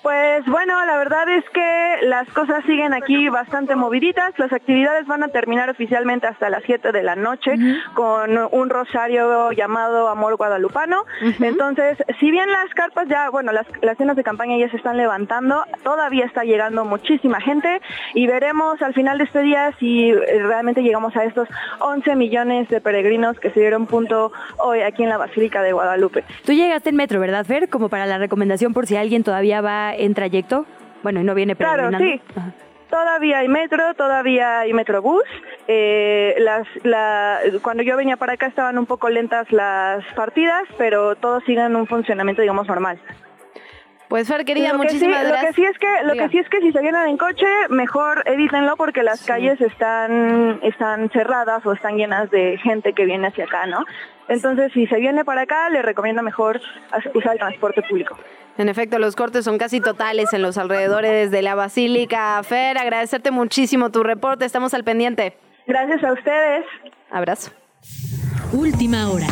Pues bueno, la verdad es que las cosas siguen aquí bastante moviditas. Las actividades van a terminar oficialmente hasta las 7 de la noche con un rosario llamado Amor Guadalupano. Entonces, si bien las carpas ya, bueno, las, las cenas de campaña ya se están levantando, todavía está llegando muchísima gente y veremos al final de este día si eh, realmente llegamos a estos 11 millones de peregrinos que se dieron punto hoy aquí en la Basílica de Guadalupe. Tú llegaste en metro, ¿verdad, Fer? Como para la recomendación por si alguien todavía va en trayecto? Bueno, y no viene Claro, sí. Todavía hay metro, todavía hay metrobús. Eh, las, la, cuando yo venía para acá estaban un poco lentas las partidas, pero todos siguen un funcionamiento, digamos, normal. Pues Fer, querida, muchísimas gracias. Lo que sí es que, lo que sí es que si se vienen en coche, mejor evítenlo porque las calles están, están cerradas o están llenas de gente que viene hacia acá, ¿no? Entonces, si se viene para acá, le recomiendo mejor usar el transporte público. En efecto, los cortes son casi totales en los alrededores de la Basílica. Fer, agradecerte muchísimo tu reporte, estamos al pendiente. Gracias a ustedes. Abrazo. Última hora.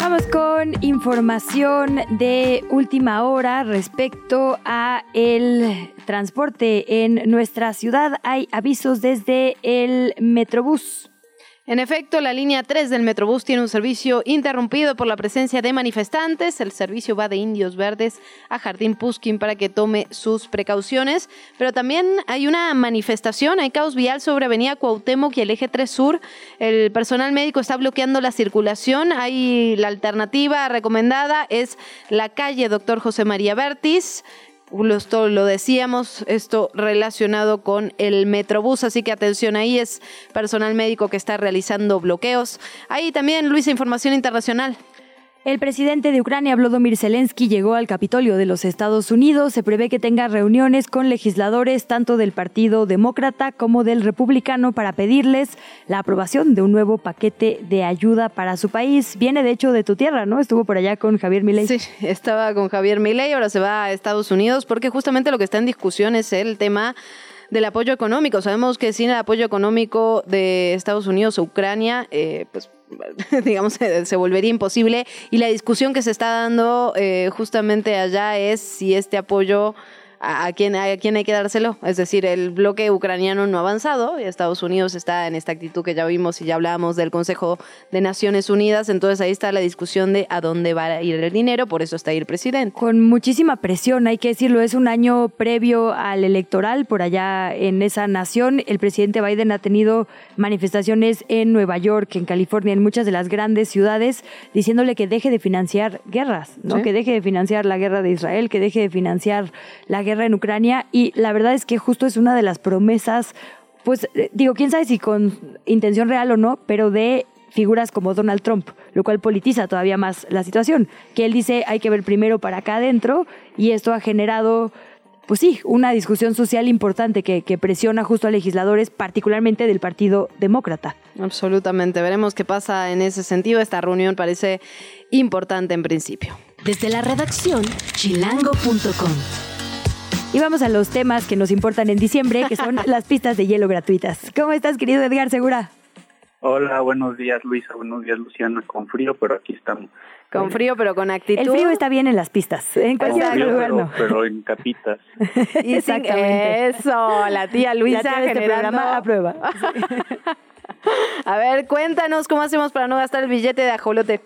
Vamos con información de última hora respecto a el transporte en nuestra ciudad. Hay avisos desde el Metrobús. En efecto, la línea 3 del Metrobús tiene un servicio interrumpido por la presencia de manifestantes. El servicio va de Indios Verdes a Jardín Puskin para que tome sus precauciones. Pero también hay una manifestación, hay caos vial sobre Avenida Cuauhtémoc y el Eje 3 Sur. El personal médico está bloqueando la circulación. Hay la alternativa recomendada es la calle Doctor José María Bertis lo decíamos, esto relacionado con el Metrobús, así que atención ahí, es personal médico que está realizando bloqueos. Ahí también, Luisa, información internacional. El presidente de Ucrania, Volodymyr Zelensky, llegó al Capitolio de los Estados Unidos. Se prevé que tenga reuniones con legisladores tanto del Partido Demócrata como del Republicano para pedirles la aprobación de un nuevo paquete de ayuda para su país. Viene de hecho de tu tierra, ¿no? Estuvo por allá con Javier Milei. Sí, estaba con Javier Milei, ahora se va a Estados Unidos porque justamente lo que está en discusión es el tema del apoyo económico. Sabemos que sin el apoyo económico de Estados Unidos a Ucrania, eh, pues digamos, se, volvería imposible. Y la discusión que se está dando eh, justamente allá es si este apoyo a, quién, a quién hay que dárselo. Es decir, el bloque ucraniano no ha avanzado y Estados Unidos está en esta actitud que ya vimos y ya hablábamos del Consejo de Naciones Unidas. Entonces ahí está la discusión de a dónde va a ir el dinero, por eso está ahí el presidente. Con muchísima presión, hay que decirlo, es un año previo al electoral por allá en esa nación. El presidente Biden ha tenido manifestaciones en Nueva York, en California, en muchas de las grandes ciudades, diciéndole que deje de financiar guerras, ¿no? que deje de financiar la guerra de Israel, que deje de financiar la guerra en Ucrania y la verdad es que justo es una de las promesas, pues eh, digo, quién sabe si con intención real o no, pero de figuras como Donald Trump, lo cual politiza todavía más la situación, que él dice hay que ver primero para acá adentro y esto ha generado pues sí, una discusión social importante que, que, presiona justo a legisladores, particularmente del Partido Demócrata. Absolutamente, veremos qué pasa en ese sentido. Esta reunión parece importante en principio. Desde la redacción, chilango.com. Y vamos a los temas que nos importan en diciembre, que son las pistas de hielo gratuitas. ¿Cómo estás, querido Edgar Segura? Hola, buenos días, Luisa. Buenos días, Luciana. Con frío, pero aquí estamos. Con frío, pero con actitud. El frío está bien en las pistas, en cualquier lugar pero, pero, en capitas. Exactamente. Eso, la tía Luisa la tía generando... a prueba. a ver, cuéntanos cómo hacemos para no gastar el billete de ajolote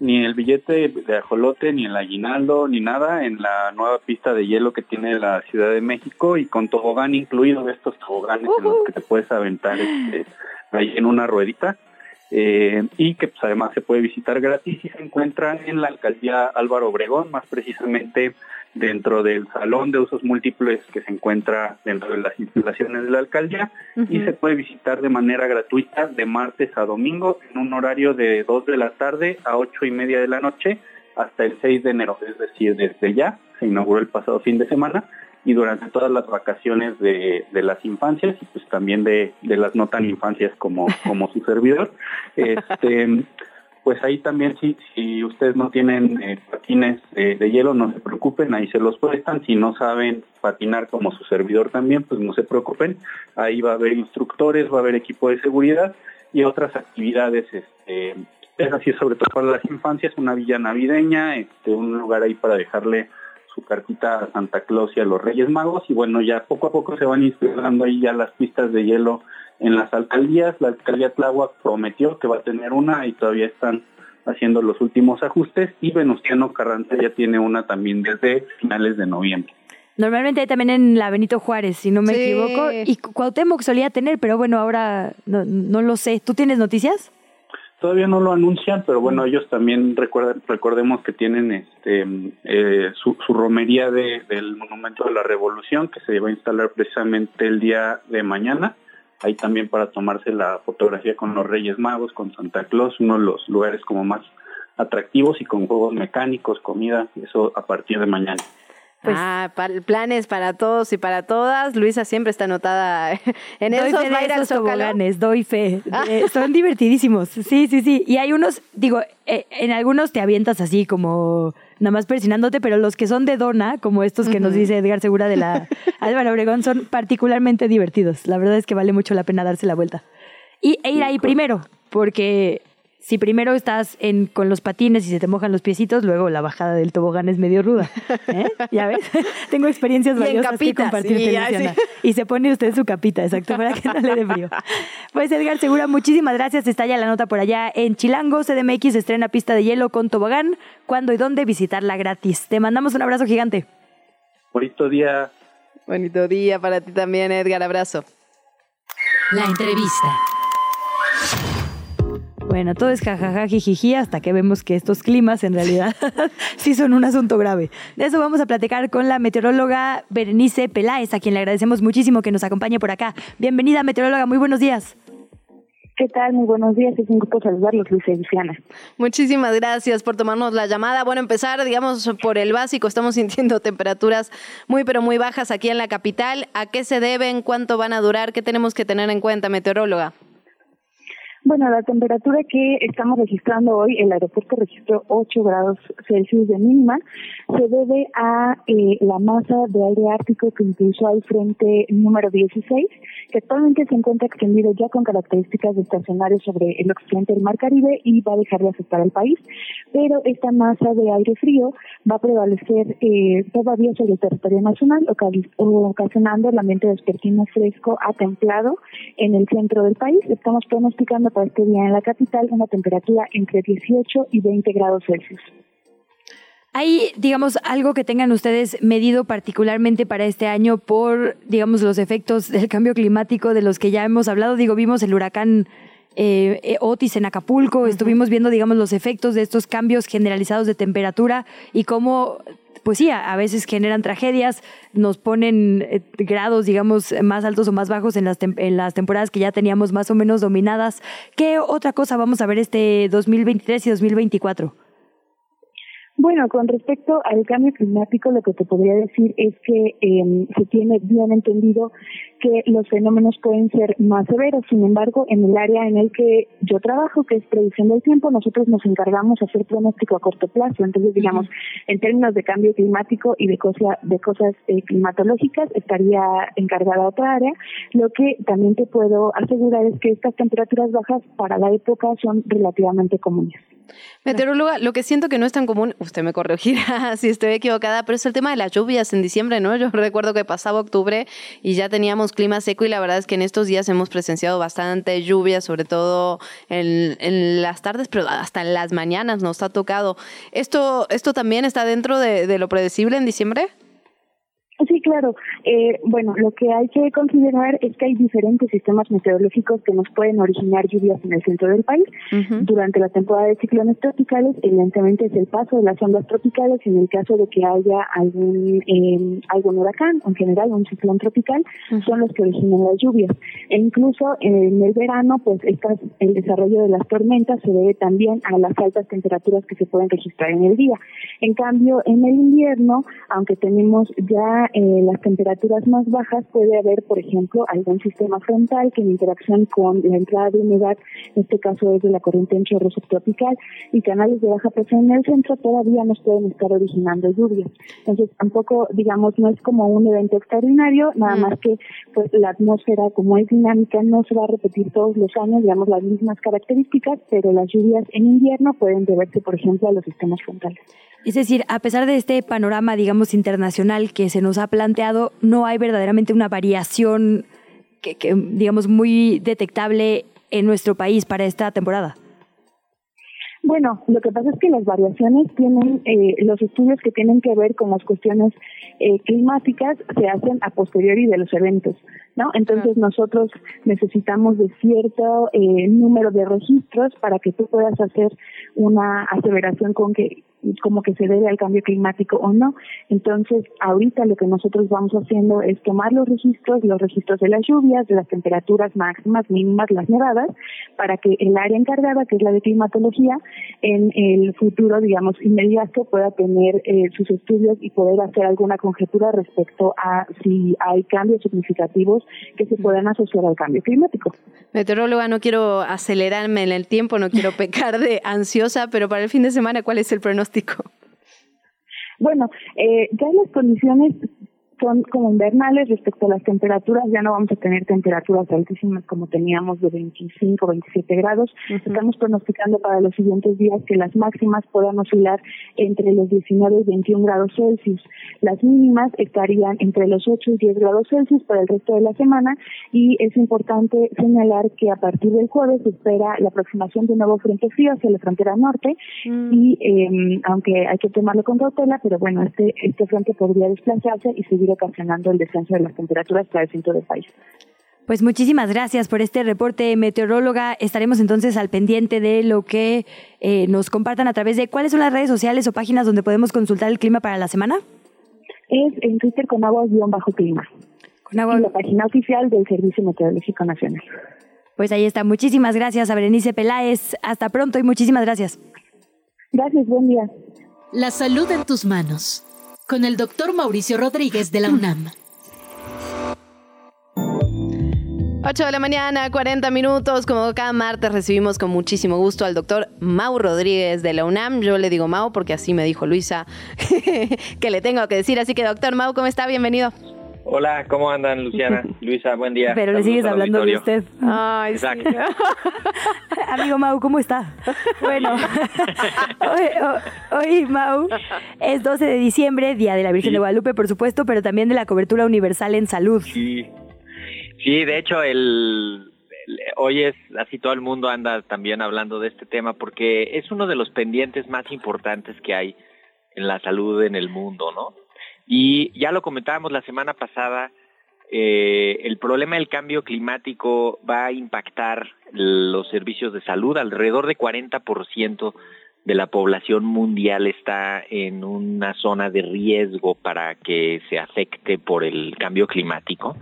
ni el billete de ajolote, ni el aguinaldo, ni nada en la nueva pista de hielo que tiene la Ciudad de México y con tobogán incluido de estos toboganes en los que te puedes aventar este, ahí en una ruedita. Eh, y que pues, además se puede visitar gratis y se encuentra en la alcaldía Álvaro Obregón, más precisamente dentro del salón de usos múltiples que se encuentra dentro de las instalaciones de la alcaldía y se puede visitar de manera gratuita de martes a domingo en un horario de 2 de la tarde a 8 y media de la noche hasta el 6 de enero, es decir, desde ya, se inauguró el pasado fin de semana y durante todas las vacaciones de, de las infancias y pues también de, de, las no tan infancias como, como su servidor. Este, pues ahí también si, si ustedes no tienen eh, patines de hielo, no se preocupen, ahí se los prestan. Si no saben patinar como su servidor también, pues no se preocupen. Ahí va a haber instructores, va a haber equipo de seguridad y otras actividades. Este, es así sobre todo para las infancias, una villa navideña, este, un lugar ahí para dejarle su cartita a Santa Claus y a los Reyes Magos. Y bueno, ya poco a poco se van instalando ahí ya las pistas de hielo en las alcaldías. La alcaldía Tláhuac prometió que va a tener una y todavía están haciendo los últimos ajustes y Venustiano Carranza ya tiene una también desde finales de noviembre. Normalmente hay también en la Benito Juárez, si no me equivoco, y Cuauhtémoc solía tener, pero bueno, ahora no, no lo sé. ¿Tú tienes noticias? Todavía no lo anuncian, pero bueno, ellos también recuerden, recordemos que tienen este eh, su, su, romería de, del Monumento de la Revolución que se va a instalar precisamente el día de mañana ahí también para tomarse la fotografía con los Reyes Magos, con Santa Claus, uno de los lugares como más atractivos y con juegos mecánicos, comida, eso a partir de mañana. Pues, ah, planes para todos y para todas. Luisa siempre está anotada en doy esos, fe esos doy fe. Eh, son divertidísimos. Sí, sí, sí. Y hay unos, digo, eh, en algunos te avientas así como nada más persinándote, pero los que son de dona, como estos que nos dice Edgar Segura de la Álvaro Obregón, son particularmente divertidos. La verdad es que vale mucho la pena darse la vuelta. Y e ir ahí primero, porque si primero estás en, con los patines y se te mojan los piecitos, luego la bajada del tobogán es medio ruda. ¿eh? ¿Ya ves? Tengo experiencias valiosas que compartirte, Y se pone usted su capita, exacto, para que no le dé frío. Pues Edgar Segura, muchísimas gracias. Está ya la nota por allá en Chilango. CDMX estrena pista de hielo con tobogán. ¿Cuándo y dónde visitarla gratis? Te mandamos un abrazo gigante. Bonito día. Bonito día para ti también, Edgar. Abrazo. La entrevista. Bueno, todo es jajaja, jijiji, hasta que vemos que estos climas en realidad sí son un asunto grave. De eso vamos a platicar con la meteoróloga Berenice Peláez, a quien le agradecemos muchísimo que nos acompañe por acá. Bienvenida, meteoróloga, muy buenos días. ¿Qué tal? Muy buenos días. Es un gusto saludarlos, Luis Luciana. Muchísimas gracias por tomarnos la llamada. Bueno, empezar, digamos, por el básico. Estamos sintiendo temperaturas muy, pero muy bajas aquí en la capital. ¿A qué se deben? ¿Cuánto van a durar? ¿Qué tenemos que tener en cuenta, meteoróloga? Bueno, la temperatura que estamos registrando hoy, el aeropuerto registró 8 grados Celsius de mínima, se debe a eh, la masa de aire ártico que impulsó al frente número 16, que actualmente se encuentra extendido ya con características de sobre el occidente del Mar Caribe y va a dejar de afectar al país. Pero esta masa de aire frío va a prevalecer eh, todavía sobre el territorio nacional, ocasionando el ambiente vespertino fresco a templado en el centro del país. Estamos pronosticando este día en la capital una temperatura entre 18 y 20 grados Celsius. ¿Hay, digamos, algo que tengan ustedes medido particularmente para este año por, digamos, los efectos del cambio climático de los que ya hemos hablado? Digo, vimos el huracán eh, Otis en Acapulco, estuvimos viendo, digamos, los efectos de estos cambios generalizados de temperatura y cómo pues sí, a, veces generan tragedias, nos ponen eh, grados, digamos, más altos o más bajos en las, en las temporadas que ya teníamos más o menos dominadas. ¿Qué otra cosa vamos a ver este 2023 y 2024? Bueno, con respecto al cambio climático, lo que te podría decir es que eh, se tiene bien entendido que los fenómenos pueden ser más severos. Sin embargo, en el área en el que yo trabajo, que es predicción del tiempo, nosotros nos encargamos de hacer pronóstico a corto plazo. Entonces, digamos, en términos de cambio climático y de, cosa, de cosas eh, climatológicas, estaría encargada otra área. Lo que también te puedo asegurar es que estas temperaturas bajas para la época son relativamente comunes. Meteoróloga, lo que siento que no es tan común, usted me corregirá si estoy equivocada, pero es el tema de las lluvias en diciembre, ¿no? Yo recuerdo que pasaba octubre y ya teníamos clima seco y la verdad es que en estos días hemos presenciado bastante lluvia, sobre todo en, las tardes, pero hasta en las mañanas nos ha tocado. ¿Esto, esto también está dentro de, de lo predecible en diciembre? Sí, claro. Eh, bueno, lo que hay que considerar es que hay diferentes sistemas meteorológicos que nos pueden originar lluvias en el centro del país. Durante la temporada de ciclones tropicales, evidentemente es el paso de las ondas tropicales. En el caso de que haya algún eh, algún huracán, en general un ciclón tropical, son los que originan las lluvias. E incluso en el verano, pues estas, el desarrollo de las tormentas se debe también a las altas temperaturas que se pueden registrar en el día. En cambio, en el invierno, aunque tenemos ya eh, las temperaturas más bajas puede haber, por ejemplo, algún sistema frontal que en interacción con la entrada de humedad, en este caso es de la corriente en chorro subtropical, y canales de baja presión en el centro todavía nos pueden estar originando lluvias. Entonces, tampoco, digamos, no es como un evento extraordinario, nada mm. más que pues la atmósfera, como es dinámica, no se va a repetir todos los años, digamos, las mismas características, pero las lluvias en invierno pueden deberse, por ejemplo, a los sistemas frontales. Es decir, a pesar de este panorama, digamos, internacional que se nos ha planteado, no hay verdaderamente una variación que, digamos, muy detectable en nuestro país para esta temporada. Bueno, lo que pasa es que las variaciones tienen, eh, los estudios que tienen que ver con las cuestiones eh, climáticas se hacen a posteriori de los eventos, ¿no? Entonces nosotros necesitamos de cierto eh, número de registros para que tú puedas hacer una aseveración con que como que se debe al cambio climático o no. Entonces, ahorita lo que nosotros vamos haciendo es tomar los registros, los registros de las lluvias, de las temperaturas máximas, mínimas, las nevadas, para que el área encargada, que es la de climatología, en el futuro, digamos, inmediato pueda tener eh, sus estudios y poder hacer alguna conjetura respecto a si hay cambios significativos que se puedan asociar al cambio climático. Meteoróloga, no quiero acelerarme en el tiempo, no quiero pecar de ansiosa, pero para el fin de semana, ¿cuál es el pronóstico? Bueno, eh, ya las condiciones son como invernales respecto a las temperaturas, ya no vamos a tener temperaturas altísimas como teníamos de 25, 27 grados. Estamos pronosticando para los siguientes días que las máximas puedan oscilar entre los 19 y 21 grados Celsius. Las mínimas estarían entre los 8 y 10 grados Celsius para el resto de la semana y es importante señalar que a partir del jueves se espera la aproximación de un nuevo frente frío hacia la frontera norte mm. y eh, aunque hay que tomarlo con cautela, pero bueno, este, este frente podría desplazarse y seguir ocasionando el descenso de las temperaturas para el centro del país. Pues muchísimas gracias por este reporte, meteoróloga. Estaremos entonces al pendiente de lo que eh, nos compartan a través de cuáles son las redes sociales o páginas donde podemos consultar el clima para la semana. Es en Twitter con agua-clima. Con agua. En la página oficial del Servicio Meteorológico Nacional. Pues ahí está. Muchísimas gracias a Berenice Peláez. Hasta pronto y muchísimas gracias. Gracias, buen día. La salud en tus manos. Con el doctor Mauricio Rodríguez de la UNAM. 8 de la mañana, 40 minutos. Como cada martes recibimos con muchísimo gusto al doctor Mau Rodríguez de la UNAM. Yo le digo Mau porque así me dijo Luisa que le tengo que decir. Así que doctor Mau, ¿cómo está? Bienvenido. Hola, ¿cómo andan Luciana? Luisa, buen día. Pero le sigues hablando de usted. Ay, Exacto. Amigo Mau, ¿cómo está? Bueno, hoy, Mau, es 12 de diciembre, Día de la Virgen de Guadalupe, por supuesto, pero también de la cobertura universal en salud. Sí, sí, de hecho el, el- hoy es así todo el mundo anda también hablando de este tema porque es uno de los pendientes más importantes que hay en la salud en el mundo, ¿no? Y ya lo comentábamos la semana pasada, eh, el problema del cambio climático va a impactar los servicios de salud. Alrededor de 40% de la población mundial está en una zona de riesgo para que se afecte por el cambio climático.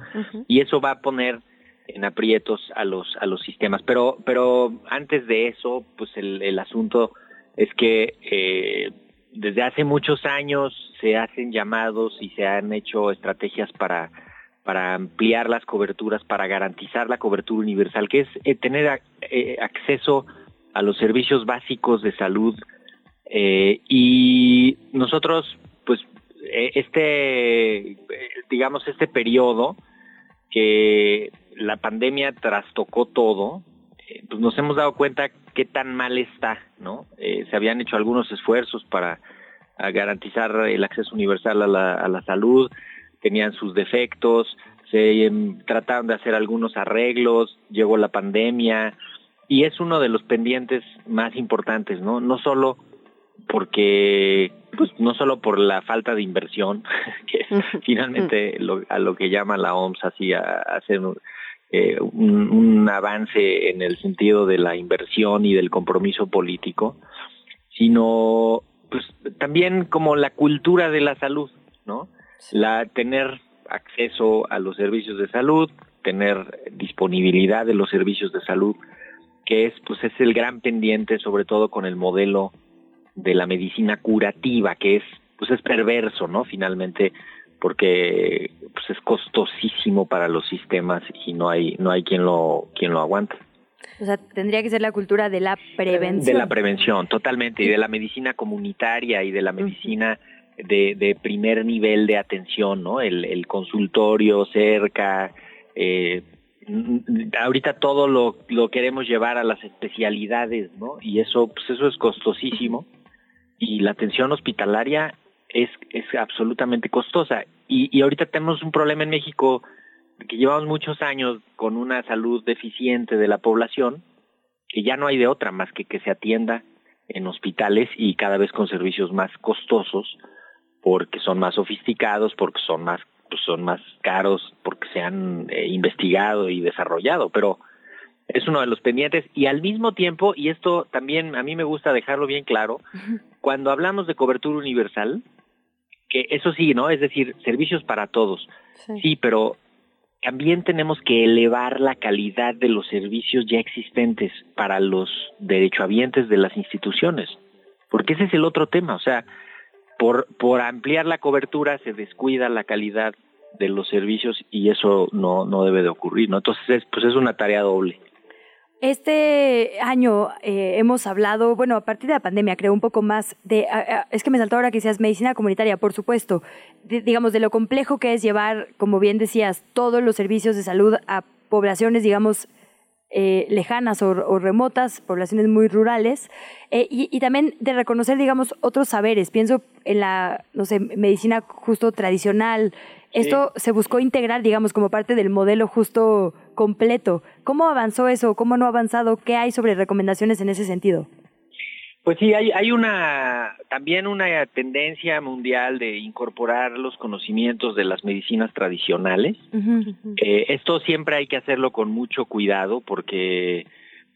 Y eso va a poner en aprietos a los a los sistemas. Pero pero antes de eso pues el, el asunto es que eh, desde hace muchos años se hacen llamados y se han hecho estrategias para para ampliar las coberturas para garantizar la cobertura universal que es eh, tener eh, acceso a los servicios básicos de salud. Eh, y nosotros pues eh, este digamos este periodo que la pandemia trastocó todo, eh, pues nos hemos dado cuenta qué tan mal está, ¿no? Eh, se habían hecho algunos esfuerzos para garantizar el acceso universal a la, a la salud, tenían sus defectos, se em, trataron de hacer algunos arreglos, llegó la pandemia y es uno de los pendientes más importantes, ¿no? No solo porque pues no solo por la falta de inversión que es finalmente lo- a lo que llama la OMS así a, a hacer un, eh, un- un avance en el sentido de la inversión y del compromiso político sino pues también como la cultura de la salud no la tener acceso a los servicios de salud tener disponibilidad de los servicios de salud que es pues es el gran pendiente sobre todo con el modelo de la medicina curativa que es pues es perverso no finalmente porque pues es costosísimo para los sistemas y no hay no hay quien lo quien lo aguante. O sea, tendría que ser la cultura de la prevención. de la prevención totalmente y de la medicina comunitaria y de la medicina de, de primer nivel de atención no el, el consultorio cerca eh, ahorita todo lo, lo queremos llevar a las especialidades no y eso pues eso es costosísimo. Y la atención hospitalaria es, es absolutamente costosa. Y, y ahorita tenemos un problema en México que llevamos muchos años con una salud deficiente de la población, que ya no hay de otra más que que se atienda en hospitales y cada vez con servicios más costosos, porque son más sofisticados, porque son más pues son más caros, porque se han eh, investigado y desarrollado, pero es uno de los pendientes. Y al mismo tiempo, y esto también a mí me gusta dejarlo bien claro, cuando hablamos de cobertura universal, que eso sí, ¿no? Es decir, servicios para todos. Sí, pero también tenemos que elevar la calidad de los servicios ya existentes para los derechohabientes de las instituciones, porque ese es el otro tema, o sea, por, por ampliar la cobertura se descuida la calidad de los servicios y eso no, no debe de ocurrir, ¿no? Entonces, es, pues es una tarea doble. Este año eh, hemos hablado, bueno, a partir de la pandemia, creo un poco más de, es que me saltó ahora que decías medicina comunitaria, por supuesto, digamos, de lo complejo que es llevar, como bien decías, todos los servicios de salud a poblaciones, digamos, eh, lejanas o, o remotas, poblaciones muy rurales, eh, y, y también de reconocer, digamos, otros saberes. Pienso en la, no sé, medicina justo tradicional. Esto se buscó integrar, digamos, como parte del modelo justo completo. ¿Cómo avanzó eso? ¿Cómo no ha avanzado? ¿Qué hay sobre recomendaciones en ese sentido? Pues sí, hay, hay una también una tendencia mundial de incorporar los conocimientos de las medicinas tradicionales. Eh, esto siempre hay que hacerlo con mucho cuidado porque,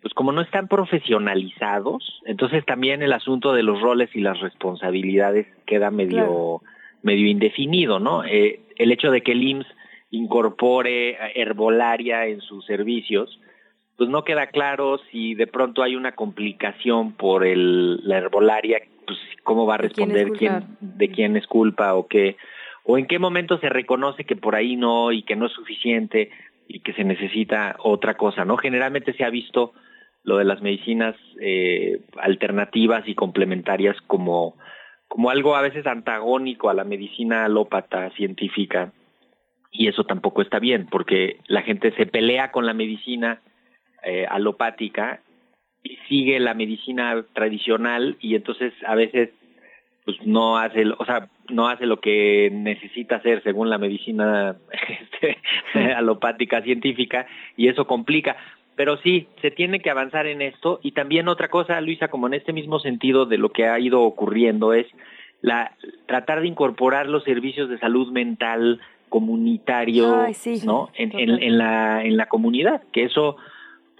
pues como no están profesionalizados, entonces también el asunto de los roles y las responsabilidades queda medio, medio indefinido, ¿no? Eh, el hecho de que el IMSS incorpore herbolaria en sus servicios, pues no queda claro si de pronto hay una complicación por el, la herbolaria, pues cómo va a responder quién, de quién es culpa o qué, o en qué momento se reconoce que por ahí no y que no es suficiente y que se necesita otra cosa, ¿no? Generalmente se ha visto lo de las medicinas eh, alternativas y complementarias como, como algo a veces antagónico a la medicina alópata científica y eso tampoco está bien porque la gente se pelea con la medicina eh, alopática y sigue la medicina tradicional y entonces a veces pues no hace o sea no hace lo que necesita hacer según la medicina este, alopática científica y eso complica. Pero sí se tiene que avanzar en esto y también otra cosa Luisa como en este mismo sentido de lo que ha ido ocurriendo es la tratar de incorporar los servicios de salud mental comunitario no en, en, en la en la comunidad que eso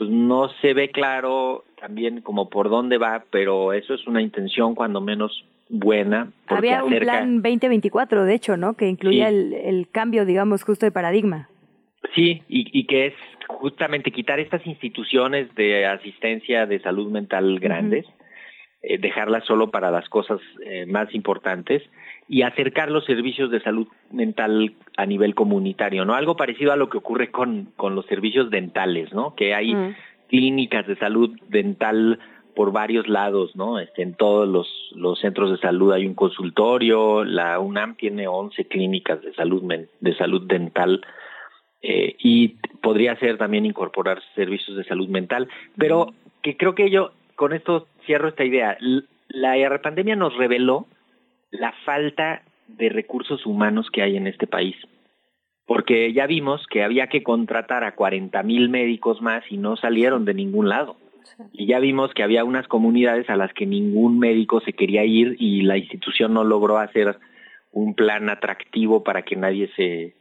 pues no se ve claro también como por dónde va, pero eso es una intención cuando menos buena. Había un plan 2024, de hecho, ¿no? Que incluía el, el, cambio, digamos, justo de paradigma. Sí, y, y, que es justamente quitar estas instituciones de asistencia de salud mental grandes, eh, dejarlas solo para las cosas eh, más importantes y acercar los servicios de salud mental a nivel comunitario, ¿no? Algo parecido a lo que ocurre con, con los servicios dentales, ¿no? Que hay mm. clínicas de salud dental por varios lados, ¿no? Este, en todos los, los centros de salud hay un consultorio, la UNAM tiene 11 clínicas de salud, de salud dental eh, y podría ser también incorporar servicios de salud mental, pero que creo que yo, con esto cierro esta idea, la pandemia nos reveló la falta de recursos humanos que hay en este país. Porque ya vimos que había que contratar a 40 mil médicos más y no salieron de ningún lado. Y ya vimos que había unas comunidades a las que ningún médico se quería ir y la institución no logró hacer un plan atractivo para que nadie se,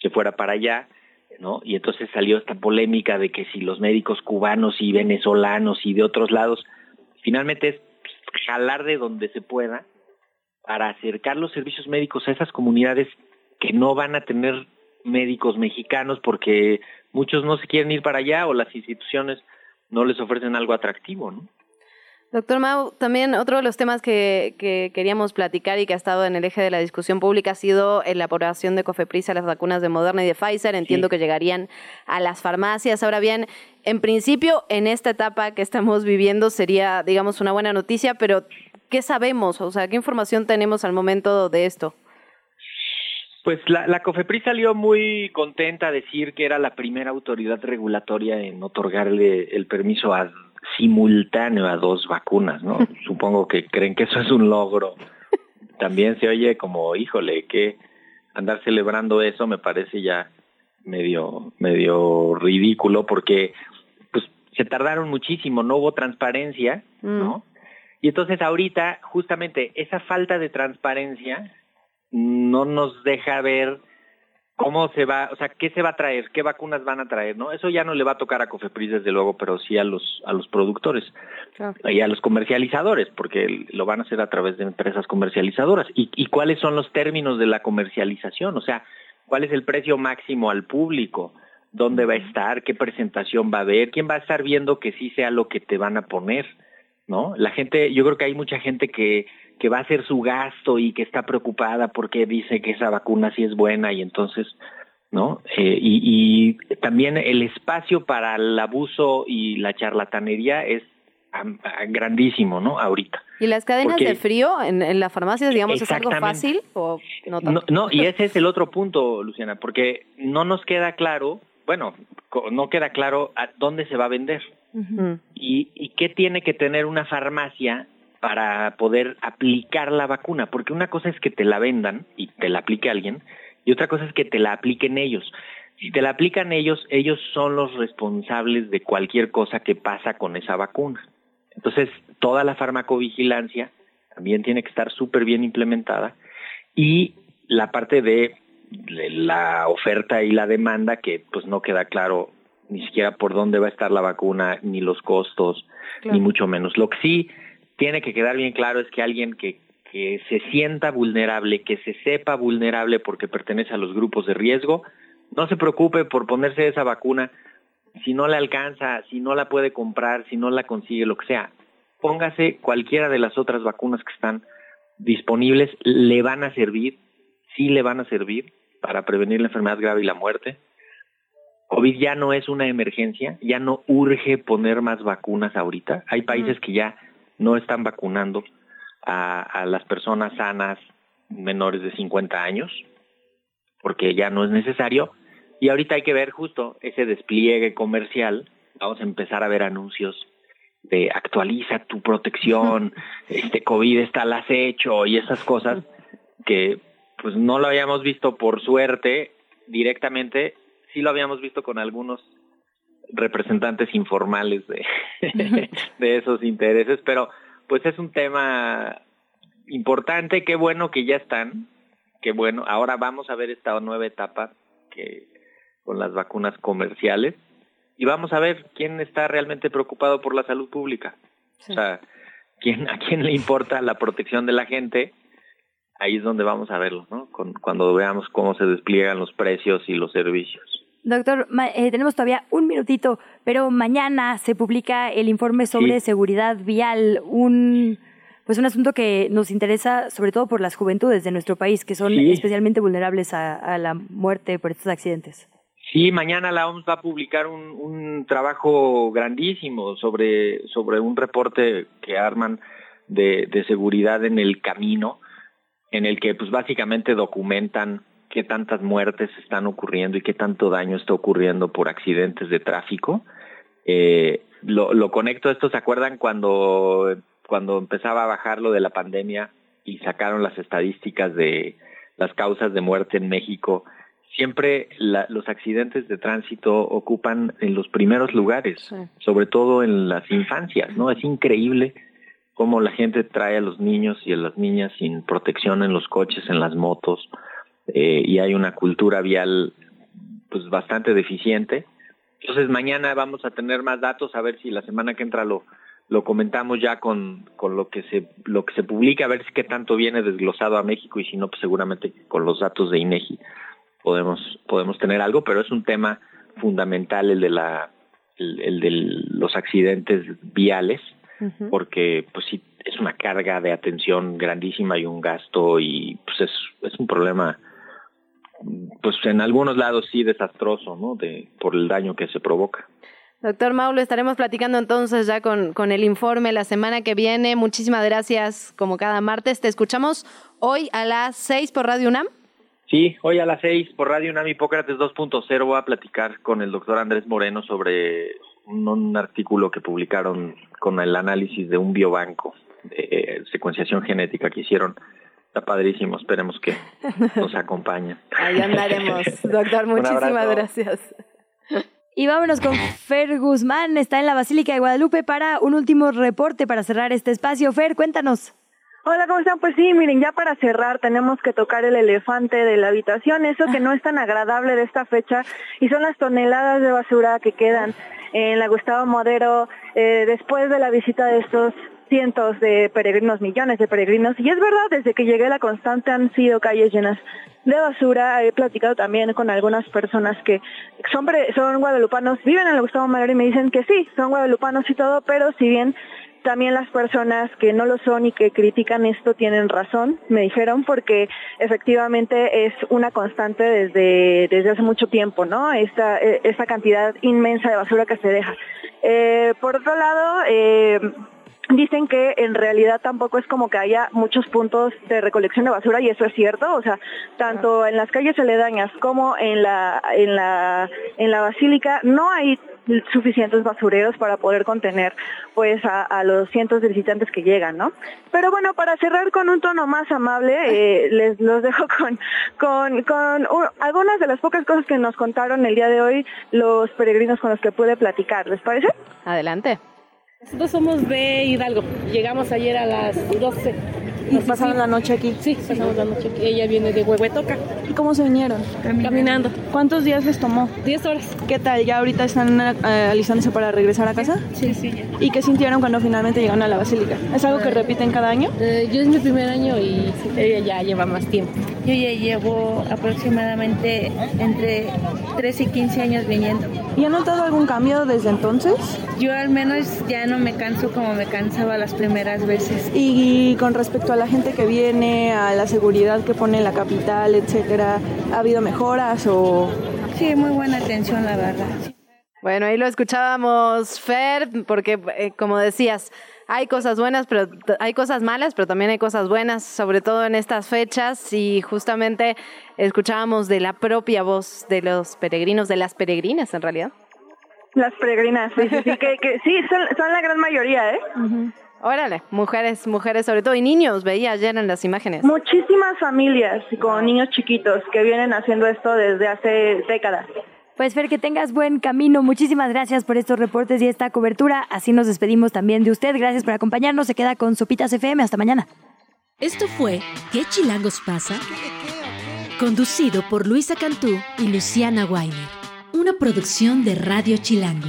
se fuera para allá, ¿no? Y entonces salió esta polémica de que si los médicos cubanos y venezolanos y de otros lados, finalmente es jalar de donde se pueda para acercar los servicios médicos a esas comunidades que no van a tener médicos mexicanos porque muchos no se quieren ir para allá o las instituciones no les ofrecen algo atractivo, ¿no? Doctor Mau, también otro de los temas que, que, queríamos platicar y que ha estado en el eje de la discusión pública ha sido la elaboración de Cofepris a las vacunas de Moderna y de Pfizer. Entiendo que llegarían a las farmacias. Ahora bien, en principio, en esta etapa que estamos viviendo sería, digamos, una buena noticia, pero ¿qué sabemos? O sea, ¿qué información tenemos al momento de esto? Pues la, la COFEPRIS salió muy contenta a decir que era la primera autoridad regulatoria en otorgarle el permiso a, simultáneo a dos vacunas, ¿no? Supongo que creen que eso es un logro. También se oye como, híjole, que andar celebrando eso me parece ya medio medio ridículo porque pues se tardaron muchísimo, no hubo transparencia, ¿no? Y entonces ahorita justamente esa falta de transparencia no nos deja ver cómo se va, o sea, qué se va a traer, qué vacunas van a traer, ¿no? Eso ya no le va a tocar a Cofepris desde luego, pero sí a los a los productores y a los comercializadores, porque lo van a hacer a través de empresas comercializadoras. ¿Y, ¿Y cuáles son los términos de la comercialización? O sea, ¿cuál es el precio máximo al público? ¿Dónde va a estar? ¿Qué presentación va a haber? ¿Quién va a estar viendo que sí sea lo que te van a poner? ¿No? La gente, yo creo que hay mucha gente que, que va a hacer su gasto y que está preocupada porque dice que esa vacuna sí es buena y entonces, ¿no? Eh, y, y también el espacio para el abuso y la charlatanería es grandísimo, ¿no? Ahorita. ¿Y las cadenas de frío en, en la farmacia, digamos, es algo fácil o no No, no, y ese es el otro punto, Luciana, porque no nos queda claro, bueno, no queda claro a dónde se va a vender. ¿Y, ¿Y qué tiene que tener una farmacia para poder aplicar la vacuna? Porque una cosa es que te la vendan y te la aplique alguien, y otra cosa es que te la apliquen ellos. Si te la aplican ellos, ellos son los responsables de cualquier cosa que pasa con esa vacuna. Entonces, toda la farmacovigilancia también tiene que estar súper bien implementada y la parte de la oferta y la demanda que pues no queda claro ni siquiera por dónde va a estar la vacuna, ni los costos, ni mucho menos. Lo que sí tiene que quedar bien claro es que alguien que, que se sienta vulnerable, que se sepa vulnerable porque pertenece a los grupos de riesgo, no se preocupe por ponerse esa vacuna. Si no le alcanza, si no la puede comprar, si no la consigue, lo que sea, póngase cualquiera de las otras vacunas que están disponibles, le van a servir, sí le van a servir para prevenir la enfermedad grave y la muerte. COVID ya no es una emergencia, ya no urge poner más vacunas ahorita. Hay países que ya no están vacunando a, a las personas sanas menores de 50 años, porque ya no es necesario. Y ahorita hay que ver justo ese despliegue comercial. Vamos a empezar a ver anuncios de actualiza tu protección, este COVID está al acecho y esas cosas que pues no lo habíamos visto por suerte directamente, sí lo habíamos visto con algunos representantes informales de, de esos intereses, pero pues es un tema importante, qué bueno que ya están, qué bueno, ahora vamos a ver esta nueva etapa que con las vacunas comerciales y vamos a ver quién está realmente preocupado por la salud pública. O sea, quién a quién le importa la protección de la gente. Ahí es donde vamos a verlo, ¿no? Con, cuando veamos cómo se despliegan los precios y los servicios. Doctor, eh, tenemos todavía un minutito, pero mañana se publica el informe sobre Sí. seguridad vial, un pues un asunto que nos interesa sobre todo por las juventudes de nuestro país, que son Sí. especialmente vulnerables a, a la muerte por estos accidentes. Sí, mañana la OMS va a publicar un, un trabajo grandísimo sobre, sobre un reporte que arman de, de seguridad en el camino, en el que pues básicamente documentan qué tantas muertes están ocurriendo y qué tanto daño está ocurriendo por accidentes de tráfico. Eh, lo, lo conecto a esto, ¿se acuerdan cuando, cuando empezaba a bajar lo de la pandemia y sacaron las estadísticas de las causas de muerte en México? Siempre la- los accidentes de tránsito ocupan en los primeros lugares, sobre todo en las infancias, ¿no? Es increíble cómo la gente trae a los niños y a las niñas sin protección en los coches, en las motos, eh, y hay una cultura vial pues bastante deficiente. Entonces mañana vamos a tener más datos, a ver si la semana que entra lo, lo comentamos ya con, con lo que se lo que se publica, a ver si qué tanto viene desglosado a México y si no, pues seguramente con los datos de INEGI podemos podemos tener algo, pero es un tema fundamental el de la el, el de los accidentes viales, porque pues sí es una carga de atención grandísima y un gasto y pues es es un problema pues en algunos lados sí desastroso, ¿no? De por el daño que se provoca. Doctor Maulo, estaremos platicando entonces ya con, con el informe la semana que viene. Muchísimas gracias, como cada martes. Te escuchamos hoy a las 6 por Radio UNAM. Sí, hoy a las seis por Radio UNAM Hipócrates 2.0 voy a platicar con el doctor Andrés Moreno sobre un, un artículo que publicaron con el análisis de un biobanco de eh, secuenciación genética que hicieron. Está padrísimo, esperemos que nos acompañen. Ahí andaremos. Doctor, muchísimas gracias. Y vámonos con Fer Guzmán, está en la Basílica de Guadalupe para un último reporte para cerrar este espacio. Fer, cuéntanos. Hola, ¿cómo están? Pues sí, miren, ya para cerrar tenemos que tocar el elefante de la habitación, eso que no es tan agradable de esta fecha, y son las toneladas de basura que quedan en la Gustavo Madero eh, después de la visita de estos cientos de peregrinos, millones de peregrinos. Y es verdad, desde que llegué a la Constante han sido calles llenas de basura. He platicado también con algunas personas que son, son guadalupanos, viven en la Gustavo Madero y me dicen que sí, son guadalupanos y todo, pero si bien también las personas que no lo son y que critican esto tienen razón, me dijeron, porque efectivamente es una constante desde, desde hace mucho tiempo, ¿no? Esta, eh, esta cantidad inmensa de basura que se deja. Eh, por otro lado, eh, Dicen que en realidad tampoco es como que haya muchos puntos de recolección de basura y eso es cierto, o sea, tanto en las calles aledañas como en la en la en la basílica no hay suficientes basureros para poder contener pues a, a los cientos de visitantes que llegan, ¿no? Pero bueno, para cerrar con un tono más amable, eh, les los dejo con con, con uh, algunas de las pocas cosas que nos contaron el día de hoy los peregrinos con los que pude platicar, ¿les parece? Adelante. Nosotros somos de Hidalgo. Llegamos ayer a las 12. ¿Y pasaron la noche aquí? Sí, pasamos la noche aquí. Ella viene de Huehuetoca. ¿Y cómo se vinieron? Caminando. ¿Cuántos días les tomó? 10 horas. ¿Qué tal? ¿Ya ahorita están eh, alistándose para regresar a casa? Sí, sí. ya. ¿Y qué sintieron cuando finalmente llegaron a la basílica? ¿Es algo que repiten cada año? Eh, yo es mi primer año y ella ya lleva más tiempo. Yo ya llevo aproximadamente entre 13 y 15 años viniendo. ¿Y ha notado algún cambio desde entonces? Yo al menos ya no me canso como me cansaba las primeras veces. Y con respecto a la gente que viene, a la seguridad que pone en la capital, etcétera, ¿ha habido mejoras o...? Sí, muy buena atención, la verdad. Bueno, ahí lo escuchábamos, Fer, porque eh, como decías, hay cosas buenas, pero hay cosas malas, pero también hay cosas buenas, sobre todo en estas fechas. Y justamente escuchábamos de la propia voz de los peregrinos, de las peregrinas en realidad. Las peregrinas, sí, sí, sí, que, que sí, son, son la gran mayoría, ¿eh? Órale, mujeres, mujeres sobre todo, y niños, veía ayer en las imágenes. Muchísimas familias con niños chiquitos que vienen haciendo esto desde hace décadas. Pues Fer, que tengas buen camino. Muchísimas gracias por estos reportes y esta cobertura. Así nos despedimos también de usted. Gracias por acompañarnos. Se queda con Sopitas FM. Hasta mañana. Esto fue ¿Qué chilangos pasa? Conducido por Luisa Cantú y Luciana Weiner. Una producción de Radio Chilango.